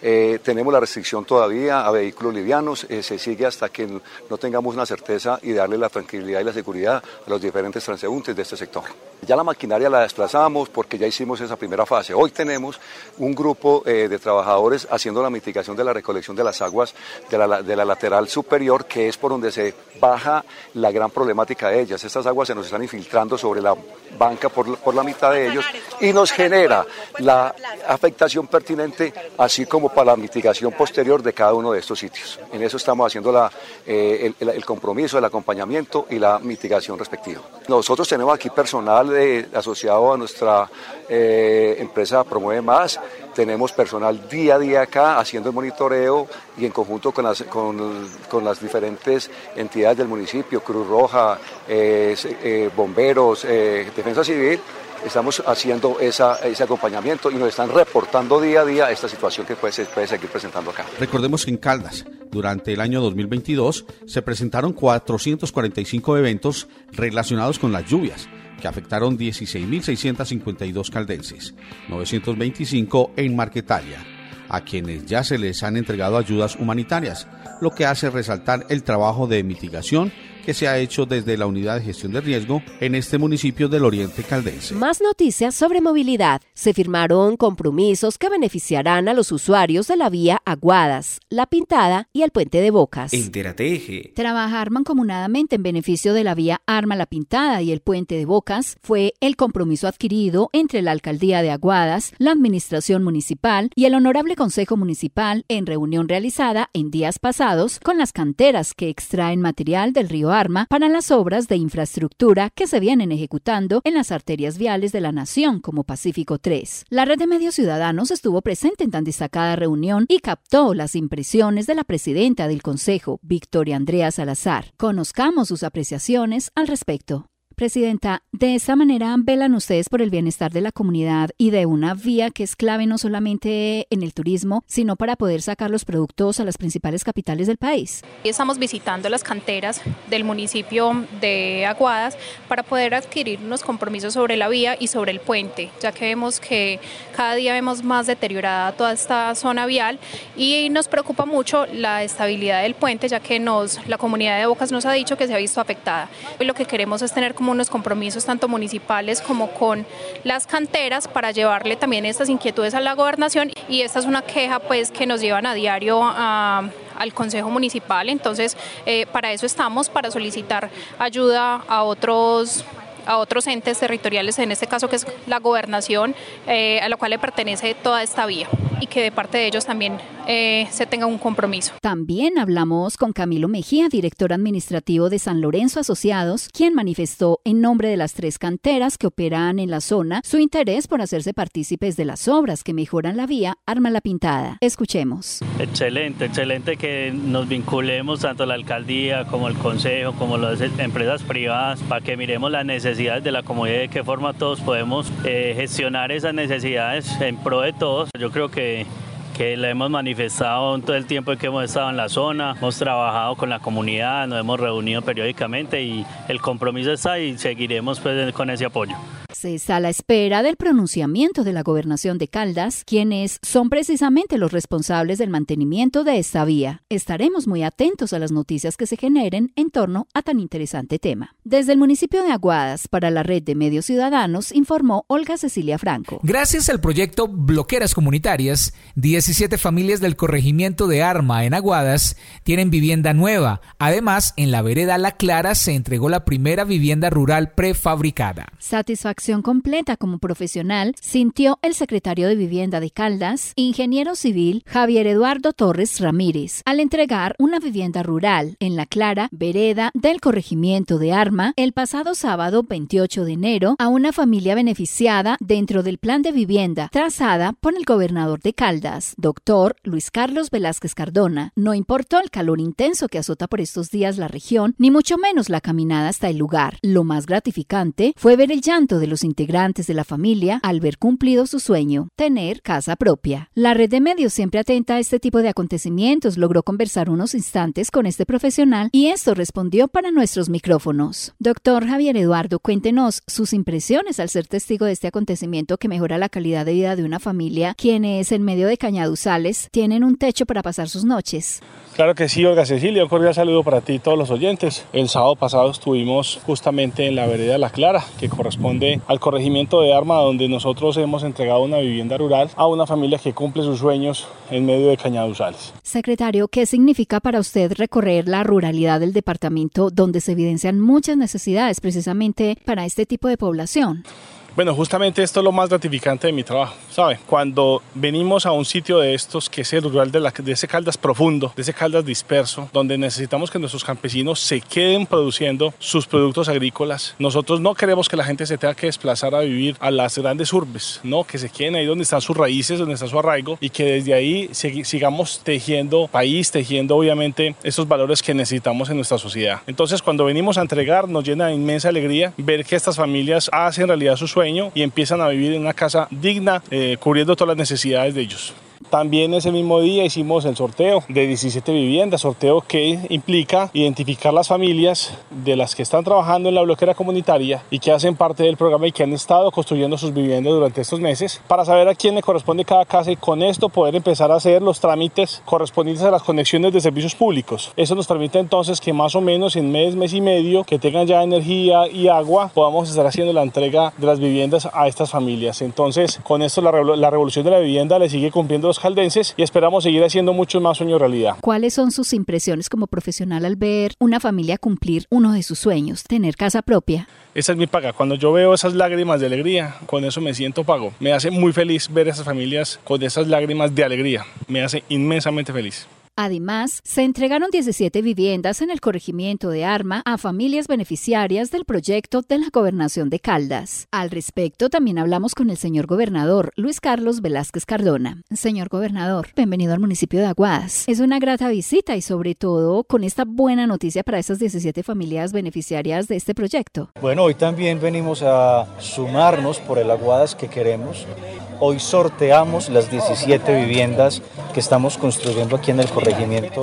Eh, tenemos la restricción todavía a vehículos livianos, eh, se sigue hasta que no tengamos una certeza y darle la tranquilidad y la seguridad a los diferentes transeúntes de este sector. Ya la maquinaria la desplazamos porque ya hicimos esa primera fase. Hoy tenemos un grupo eh, de trabajadores haciendo la mitigación de la recolección de las aguas de la, de la lateral superior, que es por donde se baja la gran problemática de ellas. Estas aguas se nos están infiltrando sobre la banca por, por la mitad de ellos y nos genera la afectación pertinente, así como para la mitigación posterior de cada uno de estos sitios. En eso estamos haciendo la, eh, el, compromiso, el acompañamiento y la mitigación respectiva. Nosotros tenemos aquí personal asociado a nuestra eh, empresa Promueve Más, tenemos personal día a día acá haciendo el monitoreo y en conjunto con las, con, con las diferentes entidades del municipio, Cruz Roja, eh, bomberos, Defensa Civil, estamos haciendo ese acompañamiento y nos están reportando día a día esta situación que puede, puede seguir presentando acá. Recordemos que en Caldas, durante el año 2022, se presentaron 445 eventos relacionados con las lluvias que afectaron 16.652 caldenses, 925 en Marquetalia, a quienes ya se les han entregado ayudas humanitarias, lo que hace resaltar el trabajo de mitigación que se ha hecho desde la Unidad de Gestión de Riesgo en este municipio del Oriente Caldense. Más noticias sobre movilidad. Se firmaron compromisos que beneficiarán a los usuarios de la vía Aguadas, La Pintada y el Puente de Bocas. Enterateje. Trabajar mancomunadamente en beneficio de la vía Arma La Pintada y el Puente de Bocas fue el compromiso adquirido entre la Alcaldía de Aguadas, la Administración Municipal y el Honorable Consejo Municipal en reunión realizada en días pasados con las canteras que extraen material del río para las obras de infraestructura que se vienen ejecutando en las arterias viales de la nación como Pacífico 3. La red de medios ciudadanos estuvo presente en tan destacada reunión y captó las impresiones de la presidenta del Consejo, Victoria Andrea Salazar. Conozcamos sus apreciaciones al respecto. Presidenta, de esta manera velan ustedes por el bienestar de la comunidad y de una vía que es clave no solamente en el turismo, sino para poder sacar los productos a las principales capitales del país. Estamos visitando las canteras del municipio de Aguadas para poder adquirir unos compromisos sobre la vía y sobre el puente, ya que vemos que cada día vemos más deteriorada toda esta zona vial y nos preocupa mucho la estabilidad del puente, ya que nos, la comunidad de Bocas nos ha dicho que se ha visto afectada. Y lo que queremos es tener como unos compromisos tanto municipales como con las canteras para llevarle también estas inquietudes a la gobernación. Y esta es una queja pues que nos llevan a diario al Consejo Municipal, entonces eh, para eso estamos, para solicitar ayuda a otros a otros entes territoriales, en este caso que es la gobernación, eh, a la cual le pertenece toda esta vía y que de parte de ellos también eh, se tenga un compromiso. También hablamos con Camilo Mejía, director administrativo de San Lorenzo Asociados, quien manifestó en nombre de las tres canteras que operan en la zona su interés por hacerse partícipes de las obras que mejoran la vía Arma la Pintada. Escuchemos. Excelente, excelente que nos vinculemos tanto la alcaldía como el consejo, como las empresas privadas, para que miremos las de la comunidad de qué forma todos podemos eh, gestionar esas necesidades en pro de todos. Yo creo que que la hemos manifestado todo el tiempo que hemos estado en la zona, hemos trabajado con la comunidad, nos hemos reunido periódicamente y el compromiso está y seguiremos pues, con ese apoyo. Se está a la espera del pronunciamiento de la gobernación de Caldas, quienes son precisamente los responsables del mantenimiento de esta vía. Estaremos muy atentos a las noticias que se generen en torno a tan interesante tema. Desde el municipio de Aguadas, para la red de medios ciudadanos, informó Olga Cecilia Franco. Gracias al proyecto Bloqueras Comunitarias, 10 17 familias del corregimiento de Arma en Aguadas tienen vivienda nueva. Además, en la vereda La Clara se entregó la primera vivienda rural prefabricada. Satisfacción completa como profesional sintió el secretario de Vivienda de Caldas, ingeniero civil Javier Eduardo Torres Ramírez, al entregar una vivienda rural en la Clara, vereda del corregimiento de Arma, el pasado sábado 28 de enero a una familia beneficiada dentro del plan de vivienda trazada por el gobernador de Caldas, doctor Luis Carlos Velázquez Cardona. No importó el calor intenso que azota por estos días la región, ni mucho menos la caminada hasta el lugar. Lo más gratificante fue ver el llanto de los integrantes de la familia al ver cumplido su sueño, tener casa propia. La red de medios siempre atenta a este tipo de acontecimientos logró conversar unos instantes con este profesional y esto respondió para nuestros micrófonos. Doctor Javier Eduardo, cuéntenos sus impresiones al ser testigo de este acontecimiento que mejora la calidad de vida de una familia quienes en medio de Cañaduzales tienen un techo para pasar sus noches. Claro que sí, Olga Cecilia, un cordial saludo para ti y todos los oyentes. El sábado pasado estuvimos justamente en la vereda La Clara, que corresponde al corregimiento de Arma, donde nosotros hemos entregado una vivienda rural a una familia que cumple sus sueños en medio de Cañaduzales. Secretario, ¿qué significa para usted recorrer la ruralidad del departamento donde se evidencian muchas necesidades precisamente para este tipo de población? Bueno, justamente esto es lo más gratificante de mi trabajo, ¿sabe? Cuando venimos a un sitio de estos, que es el rural de, la, de ese Caldas profundo, de ese Caldas disperso, donde necesitamos que nuestros campesinos se queden produciendo sus productos agrícolas, nosotros no queremos que la gente se tenga que desplazar a vivir a las grandes urbes, no, que se queden ahí donde están sus raíces, donde está su arraigo y que desde ahí sigamos tejiendo país, tejiendo obviamente esos valores que necesitamos en nuestra sociedad. Entonces, cuando venimos a entregar, nos llena de inmensa alegría ver que estas familias hacen realidad sus sueños y empiezan a vivir en una casa digna, eh, cubriendo todas las necesidades de ellos. También ese mismo día hicimos el sorteo de 17 viviendas, sorteo que implica identificar las familias de las que están trabajando en la bloquera comunitaria y que hacen parte del programa y que han estado construyendo sus viviendas durante estos meses para saber a quién le corresponde cada casa y con esto poder empezar a hacer los trámites correspondientes a las conexiones de servicios públicos. Eso nos permite entonces que más o menos en mes, mes y medio que tengan ya energía y agua podamos estar haciendo la entrega de las viviendas a estas familias. Entonces con esto la, la revolución de la vivienda le sigue cumpliendo los caldenses y esperamos seguir haciendo mucho más sueños realidad. ¿Cuáles son sus impresiones como profesional al ver una familia cumplir uno de sus sueños, tener casa propia? Esa es mi paga. Cuando yo veo esas lágrimas de alegría, con eso me siento pago. Me hace muy feliz ver a esas familias con esas lágrimas de alegría. Me hace inmensamente feliz. Además, se entregaron 17 viviendas en el corregimiento de Arma a familias beneficiarias del proyecto de la gobernación de Caldas. Al respecto, también hablamos con el señor gobernador Luis Carlos Velázquez Cardona. Señor gobernador, bienvenido al municipio de Aguadas. Es una grata visita y sobre todo con esta buena noticia para esas 17 familias beneficiarias de este proyecto. Bueno, hoy también venimos a sumarnos por el Aguadas que queremos. Hoy sorteamos las 17 viviendas que estamos construyendo aquí en el corregimiento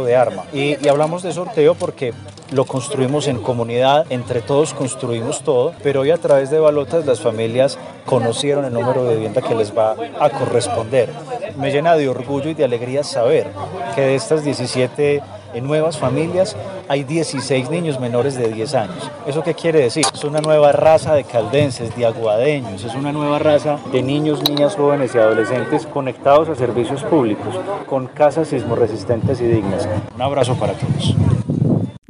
de arma. Y, hablamos de sorteo porque lo construimos en comunidad, entre todos construimos todo, pero hoy a través de balotas las familias conocieron el número de vivienda que les va a corresponder. Me llena de orgullo y de alegría saber que de estas 17 nuevas familias hay 16 niños menores de 10 años. ¿Eso qué quiere decir? Es una nueva raza de caldenses, de aguadeños, es una nueva raza de niños, niñas, jóvenes y adolescentes conectados a servicios públicos, con casas sismoresistentes y dignas. Un abrazo para todos.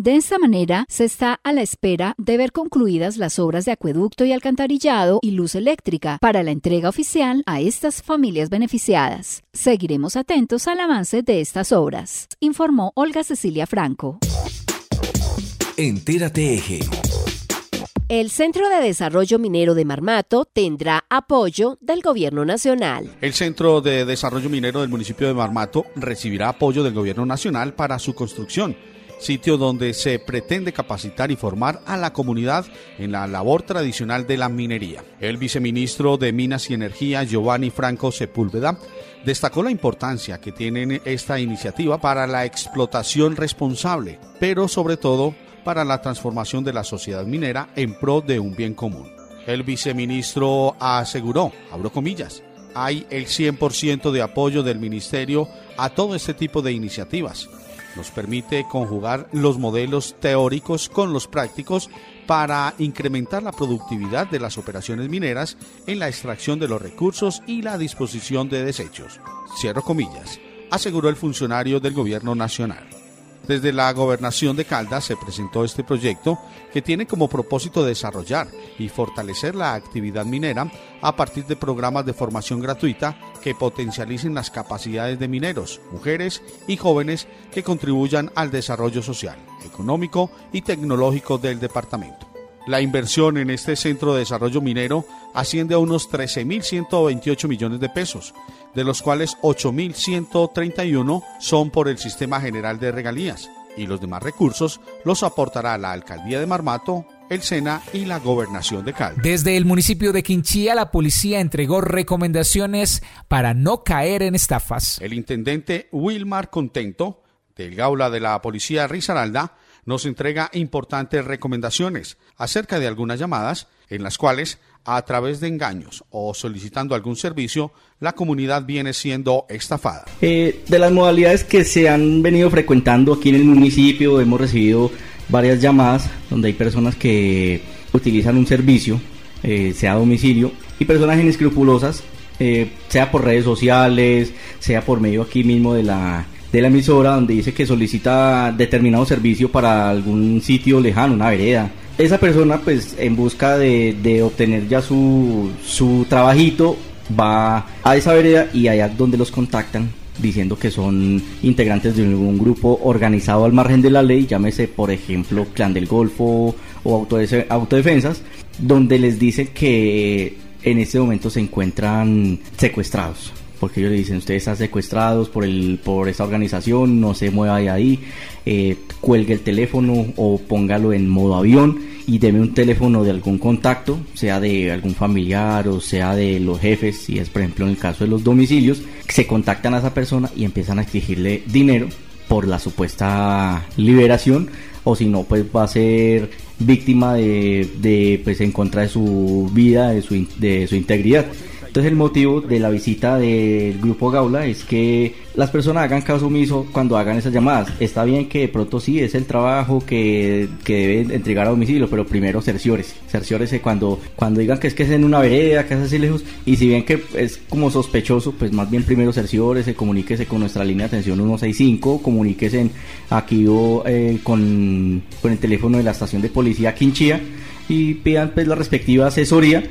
De esta manera, se está a la espera de ver concluidas las obras de acueducto y alcantarillado y luz eléctrica para la entrega oficial a estas familias beneficiadas. Seguiremos atentos al avance de estas obras, informó Olga Cecilia Franco. Entérate Eje. El Centro de Desarrollo Minero de Marmato tendrá apoyo del Gobierno Nacional. El Centro de Desarrollo Minero del municipio de Marmato recibirá apoyo del Gobierno Nacional para su construcción sitio donde se pretende capacitar y formar a la comunidad en la labor tradicional de la minería. El viceministro de Minas y Energía, Giovanni Franco Sepúlveda, destacó la importancia que tiene esta iniciativa para la explotación responsable, pero sobre todo para la transformación de la sociedad minera en pro de un bien común. El viceministro aseguró, abro comillas, hay el 100% de apoyo del ministerio a todo este tipo de iniciativas nos permite conjugar los modelos teóricos con los prácticos para incrementar la productividad de las operaciones mineras en la extracción de los recursos y la disposición de desechos. Cierro comillas, aseguró el funcionario del gobierno nacional. Desde la gobernación de Caldas se presentó este proyecto que tiene como propósito desarrollar y fortalecer la actividad minera a partir de programas de formación gratuita que potencialicen las capacidades de mineros, mujeres y jóvenes que contribuyan al desarrollo social, económico y tecnológico del departamento. La inversión en este centro de desarrollo minero asciende a unos 13.128 millones de pesos, de los cuales 8.131 son por el Sistema General de Regalías y los demás recursos los aportará la Alcaldía de Marmato, el SENA y la Gobernación de Caldas. Desde el municipio de Quinchía, la policía entregó recomendaciones para no caer en estafas. El intendente Wilmar Contento, del Gaula de la Policía Risaralda, nos entrega importantes recomendaciones acerca de algunas llamadas en las cuales a través de engaños o solicitando algún servicio, la comunidad viene siendo estafada. Eh, de las modalidades que se han venido frecuentando aquí en el municipio, hemos recibido varias llamadas donde hay personas que utilizan un servicio, eh, sea a domicilio, y personas inescrupulosas, eh, sea por redes sociales, sea por medio aquí mismo de la de la emisora donde dice que solicita determinado servicio para algún sitio lejano, una vereda. Esa persona pues en busca de, obtener ya su, su trabajito va a esa vereda y allá donde los contactan diciendo que son integrantes de un grupo organizado al margen de la ley, llámese por ejemplo Clan del Golfo o Autodefensas, donde les dicen que en este momento se encuentran secuestrados porque ellos le dicen, ustedes están secuestrados por, el, por esta organización, no se mueva de ahí, eh, cuelgue el teléfono o póngalo en modo avión y deme un teléfono de algún contacto, sea de algún familiar o sea de los jefes, si es por ejemplo en el caso de los domicilios, se contactan a esa persona y empiezan a exigirle dinero por la supuesta liberación o si no pues va a ser víctima de, de pues en contra de su vida, de su, de su integridad. Entonces el motivo de la visita del grupo Gaula es que las personas hagan caso omiso cuando hagan esas llamadas. Está bien que de pronto sí es el trabajo que, que deben entregar a domicilio, pero primero cerciores. Cerciórese cuando, cuando digan que es que es en una vereda, que es así lejos, y si bien que es como sospechoso, pues más bien primero cerciórese, comuníquese con nuestra línea de atención 165, comuníquese aquí eh, con, con el teléfono de la estación de policía Quinchía y pidan pues la respectiva asesoría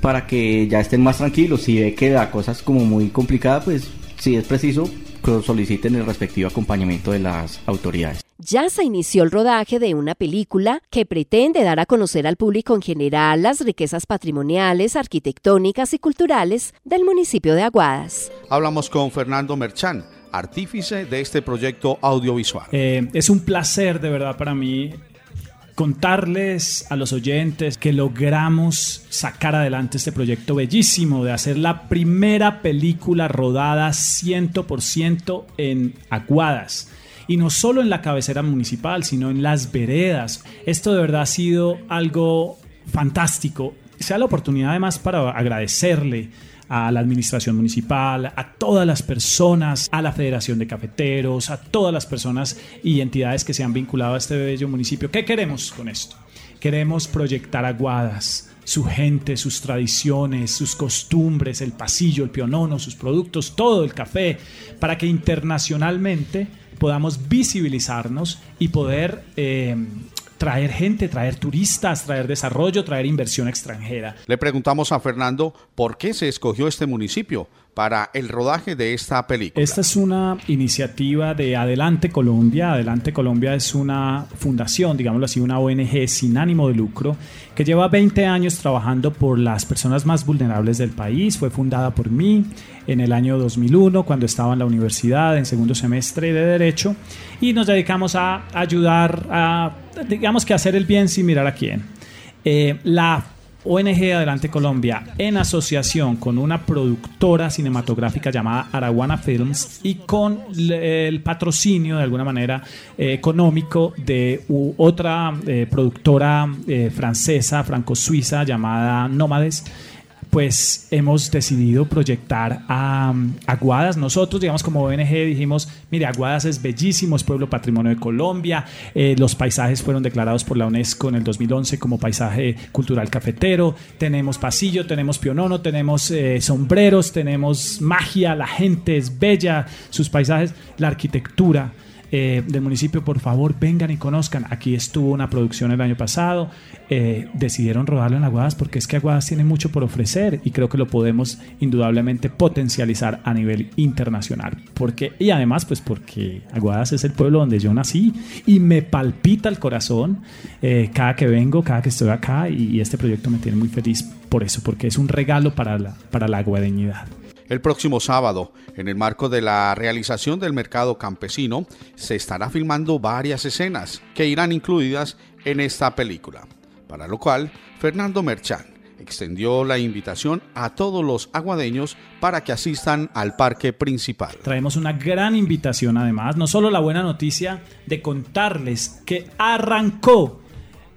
para que ya estén más tranquilos. Si ve que la cosa es como muy complicada, pues si es preciso, que soliciten el respectivo acompañamiento de las autoridades. Ya se inició el rodaje de una película que pretende dar a conocer al público en general las riquezas patrimoniales, arquitectónicas y culturales del municipio de Aguadas. Hablamos con Fernando Merchán, artífice de este proyecto audiovisual. Eh, es un placer de verdad para mí contarles a los oyentes que logramos sacar adelante este proyecto bellísimo de hacer la primera película rodada 100% en Aguadas. Y no solo en la cabecera municipal, sino en las veredas. Esto de verdad ha sido algo fantástico. Sea la oportunidad además para agradecerle a la administración municipal, a todas las personas, a la Federación de Cafeteros, a todas las personas y entidades que se han vinculado a este bello municipio. ¿Qué queremos con esto? Queremos proyectar Aguadas, su gente, sus tradiciones, sus costumbres, el pasillo, el pionono, sus productos, todo el café, para que internacionalmente podamos visibilizarnos y poder eh, traer gente, traer turistas, traer desarrollo, traer inversión extranjera. Le preguntamos a Fernando por qué se escogió este municipio para el rodaje de esta película. Esta es una iniciativa de Adelante Colombia. Adelante Colombia es una fundación, digámoslo así, una ONG sin ánimo de lucro que lleva 20 años trabajando por las personas más vulnerables del país. Fue fundada por mí en el año 2001 cuando estaba en la universidad en segundo semestre de Derecho y nos dedicamos a ayudar a, digamos que hacer el bien sin mirar a quién. Eh, la ONG Adelante Colombia, en asociación con una productora cinematográfica llamada Araguana Films y con el patrocinio de alguna manera eh, económico de otra eh, productora eh, francesa, franco-suiza llamada Nómades pues hemos decidido proyectar a, Aguadas. Nosotros, digamos, como ONG dijimos, mire, Aguadas es bellísimo, es pueblo patrimonio de Colombia, eh, los paisajes fueron declarados por la UNESCO en el 2011 como paisaje cultural cafetero, tenemos pasillo, tenemos pionono, tenemos eh, sombreros, tenemos magia, la gente es bella, sus paisajes, la arquitectura eh, del municipio, por favor, vengan y conozcan. Aquí estuvo una producción el año pasado. Eh, decidieron rodarlo en Aguadas porque es que Aguadas tiene mucho por ofrecer y creo que lo podemos indudablemente potencializar a nivel internacional. Porque, y además, pues porque Aguadas es el pueblo donde yo nací y me palpita el corazón eh, cada que vengo, cada que estoy acá y, este proyecto me tiene muy feliz por eso, porque es un regalo para la, para la aguadeñidad. El próximo sábado, en el marco de la realización del mercado campesino, se estará filmando varias escenas que irán incluidas en esta película, para lo cual Fernando Merchán extendió la invitación a todos los aguadeños para que asistan al parque principal. Traemos una gran invitación además, no solo la buena noticia de contarles que arrancó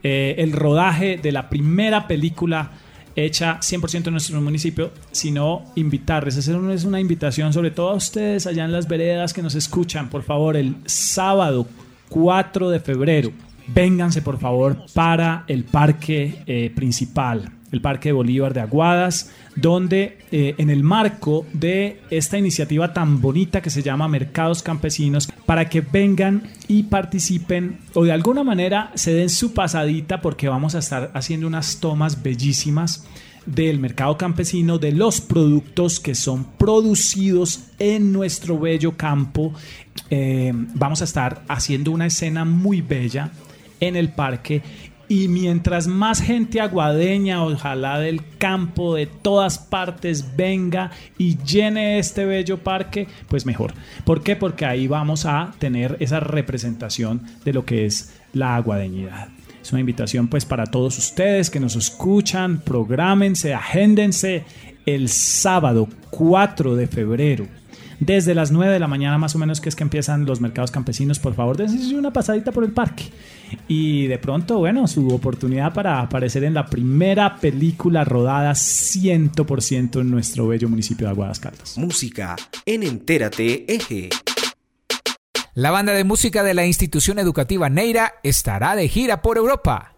eh, el rodaje de la primera película hecha 100% en nuestro municipio, sino invitarles. Es una invitación sobre todo a ustedes allá en las veredas que nos escuchan, por favor, el sábado 4 de febrero. Vénganse por favor para el parque eh, principal, el Parque de Bolívar de Aguadas, donde eh, en el marco de esta iniciativa tan bonita que se llama Mercados Campesinos, para que vengan y participen o de alguna manera se den su pasadita porque vamos a estar haciendo unas tomas bellísimas del mercado campesino, de los productos que son producidos en nuestro bello campo. Eh, vamos a estar haciendo una escena muy bella en el parque y mientras más gente aguadeña, ojalá del campo, de todas partes, venga y llene este bello parque, pues mejor. ¿Por qué? Porque ahí vamos a tener esa representación de lo que es la aguadeñidad. Es una invitación pues para todos ustedes que nos escuchan, prográmense, agéndense el sábado 4 de febrero desde las 9 de la mañana más o menos que es que empiezan los mercados campesinos, por favor dense una pasadita por el parque. Y de pronto, bueno, su oportunidad para aparecer en la primera película rodada 100% en nuestro bello municipio de Aguadas Caldas. Música en Entérate Eje. La banda de música de la institución educativa Neira estará de gira por Europa.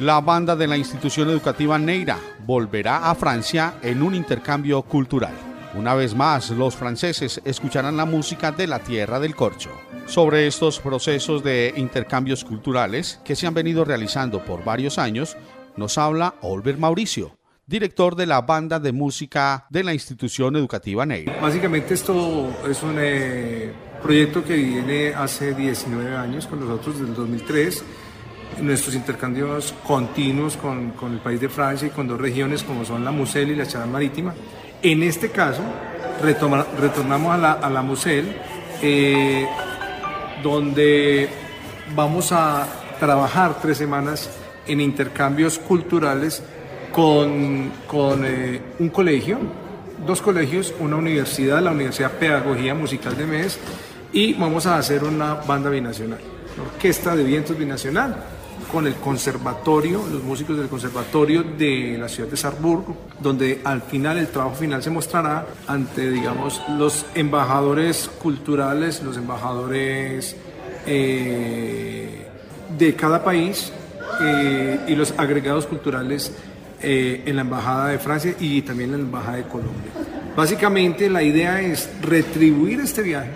La banda de la institución educativa Neira volverá a Francia en un intercambio cultural. Una vez más, los franceses escucharán la música de la tierra del corcho. Sobre estos procesos de intercambios culturales que se han venido realizando por varios años, nos habla Olver Mauricio, director de la banda de música de la institución educativa Neira. Básicamente esto es un eh, proyecto que viene hace 19 años con nosotros, del 2003 nuestros intercambios continuos con, con, el país de Francia y con dos regiones como son la Musel y la Chadán Marítima. En este caso, retornamos a la, a la eh, donde vamos a trabajar tres semanas en intercambios culturales con, con eh, un colegio, dos colegios, una universidad, la Universidad Pedagogía Musical de MES, y vamos a hacer una banda binacional, orquesta de vientos binacional con el conservatorio, los músicos del conservatorio de la ciudad de Sarburgo, donde al final el trabajo final se mostrará ante, digamos, los embajadores culturales, los embajadores eh, de cada país eh, y los agregados culturales eh, en la Embajada de Francia y también en la Embajada de Colombia. Básicamente la idea es retribuir este viaje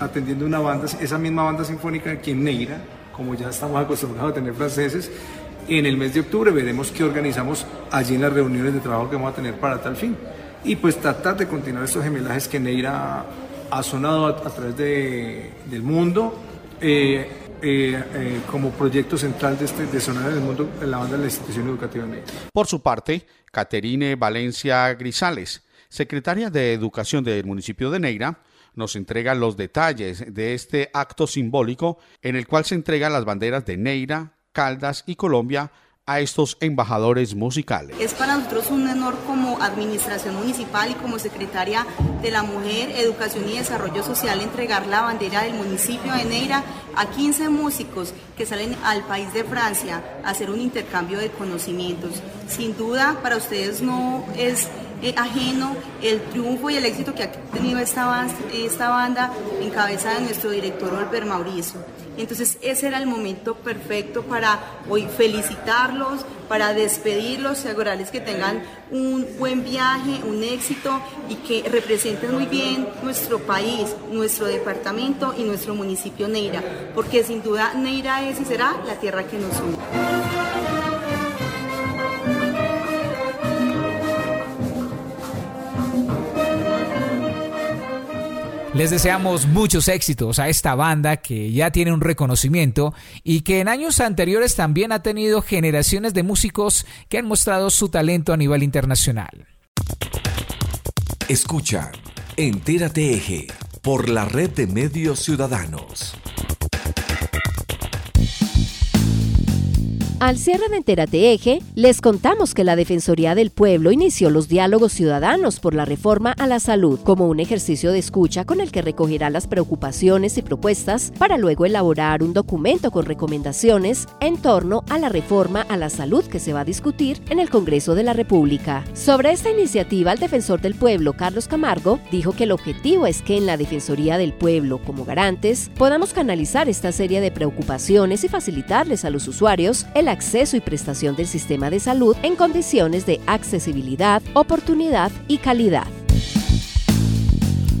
atendiendo una banda, esa misma banda sinfónica aquí en Neira, como ya estamos acostumbrados a tener franceses, en el mes de octubre veremos qué organizamos allí en las reuniones de trabajo que vamos a tener para tal fin. Y pues tratar de continuar estos gemelajes que Neira ha sonado a, través de, del mundo. Eh, eh, eh, como proyecto central de, este, de sonar en el mundo en la banda de la institución educativa Neira. Por su parte, Caterine Valencia Grisales, secretaria de Educación del municipio de Neira, nos entrega los detalles de este acto simbólico en el cual se entregan las banderas de Neira, Caldas y Colombia a estos embajadores musicales. Es para nosotros un honor como administración municipal y como secretaria de la Mujer, Educación y Desarrollo Social entregar la bandera del municipio de Neira a 15 músicos que salen al país de Francia a hacer un intercambio de conocimientos. Sin duda, para ustedes no es eh, ajeno el triunfo y el éxito que ha tenido esta esta banda en cabeza de nuestro director Oliver Mauricio. Entonces ese era el momento perfecto para hoy felicitarlos, para despedirlos, asegurarles que tengan un buen viaje, un éxito y que representen muy bien nuestro país, nuestro departamento y nuestro municipio Neira, porque sin duda Neira es y será la tierra que nos une. Les deseamos muchos éxitos a esta banda que ya tiene un reconocimiento y que en años anteriores también ha tenido generaciones de músicos que han mostrado su talento a nivel internacional. Escucha, Entérate Eje por la red de medios ciudadanos. Al cierre de Entérate Eje, les contamos que la Defensoría del Pueblo inició los diálogos ciudadanos por la reforma a la salud como un ejercicio de escucha con el que recogerá las preocupaciones y propuestas para luego elaborar un documento con recomendaciones en torno a la reforma a la salud que se va a discutir en el Congreso de la República. Sobre esta iniciativa, el defensor del pueblo, Carlos Camargo, dijo que el objetivo es que en la Defensoría del Pueblo, como garantes, podamos canalizar esta serie de preocupaciones y facilitarles a los usuarios el acceso y prestación del sistema de salud en condiciones de accesibilidad, oportunidad y calidad.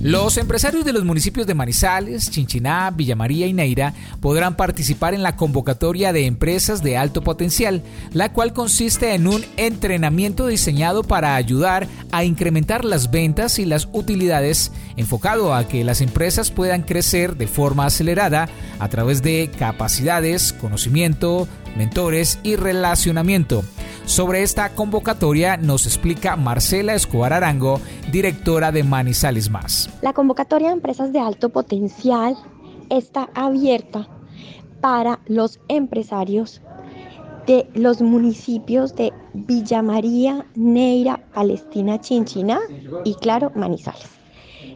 Los empresarios de los municipios de Manizales, Chinchiná, Villa María y Neira podrán participar en la convocatoria de empresas de alto potencial, la cual consiste en un entrenamiento diseñado para ayudar a incrementar las ventas y las utilidades, enfocado a que las empresas puedan crecer de forma acelerada a través de capacidades, conocimiento, mentores y relacionamiento. Sobre esta convocatoria nos explica Marcela Escobar Arango, directora de Manizales Más. La convocatoria de empresas de alto potencial está abierta para los empresarios de los municipios de Villa María, Neira, Palestina, Chinchiná y claro, Manizales.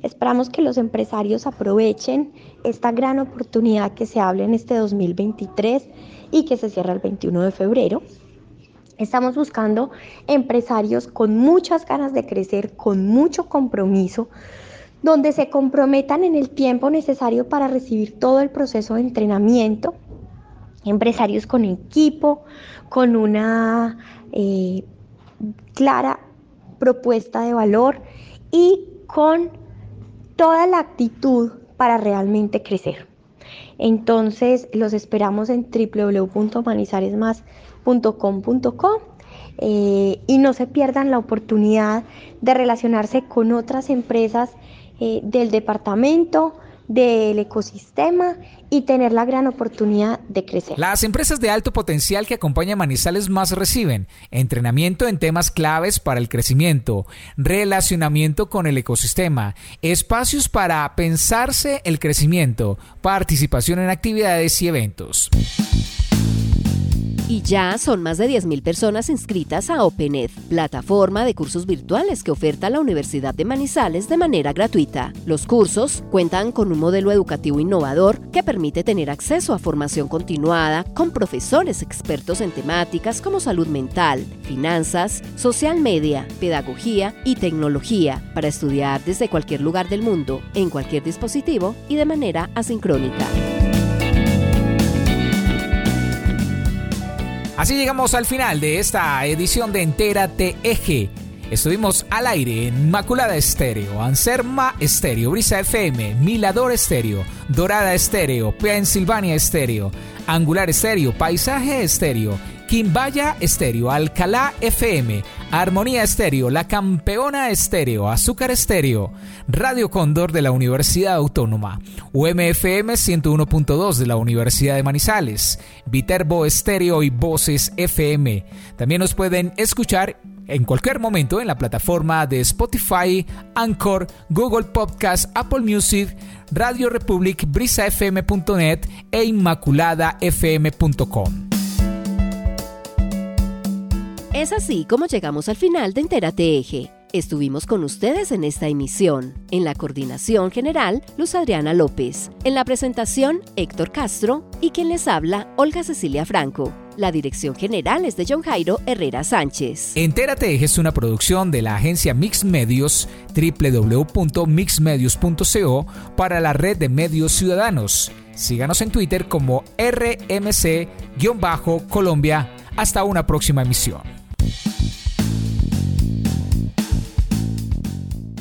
Esperamos que los empresarios aprovechen esta gran oportunidad que se habla en este 2023 y que se cierra el 21 de febrero. Estamos buscando empresarios con muchas ganas de crecer, con mucho compromiso, donde se comprometan en el tiempo necesario para recibir todo el proceso de entrenamiento. Empresarios con equipo, con una eh, clara propuesta de valor y con toda la actitud para realmente crecer. Entonces los esperamos en eh, y no se pierdan la oportunidad de relacionarse con otras empresas eh, del departamento, del ecosistema y tener la gran oportunidad de crecer. Las empresas de alto potencial que acompañan Manizales más reciben entrenamiento en temas claves para el crecimiento, relacionamiento con el ecosistema, espacios para pensarse el crecimiento, participación en actividades y eventos. Y ya son más de 10.000 personas inscritas a OpenEd, plataforma de cursos virtuales que oferta la Universidad de Manizales de manera gratuita. Los cursos cuentan con un modelo educativo innovador que permite tener acceso a formación continuada con profesores expertos en temáticas como salud mental, finanzas, social media, pedagogía y tecnología para estudiar desde cualquier lugar del mundo, en cualquier dispositivo y de manera asincrónica. Así llegamos al final de esta edición de Entérate Eje. Estuvimos al aire en Maculada Estéreo, Anserma Estéreo, Brisa FM, Milador Estéreo, Dorada Estéreo, Pensilvania Estéreo, Angular Estéreo, Paisaje Estéreo, Quimbaya Estéreo, Alcalá FM, Armonía Estéreo, La Campeona Estéreo, Azúcar Estéreo, Radio Cóndor de la Universidad Autónoma, UMFM 101.2 de la Universidad de Manizales, Viterbo Estéreo y Voces FM. También nos pueden escuchar en cualquier momento en la plataforma de Spotify, Anchor, Google Podcast, Apple Music, Radio Republic, brisafm.net e inmaculadafm.com. Es así como llegamos al final de Entérate Eje. Estuvimos con ustedes en esta emisión. En la coordinación general, Luz Adriana López. En la presentación, Héctor Castro. Y quien les habla, Olga Cecilia Franco. La dirección general es de John Jairo Herrera Sánchez. Entérate es una producción de la agencia Mix Medios, www.mixmedios.co, para la red de medios ciudadanos. Síganos en Twitter como RMC-Colombia Hasta una próxima emisión.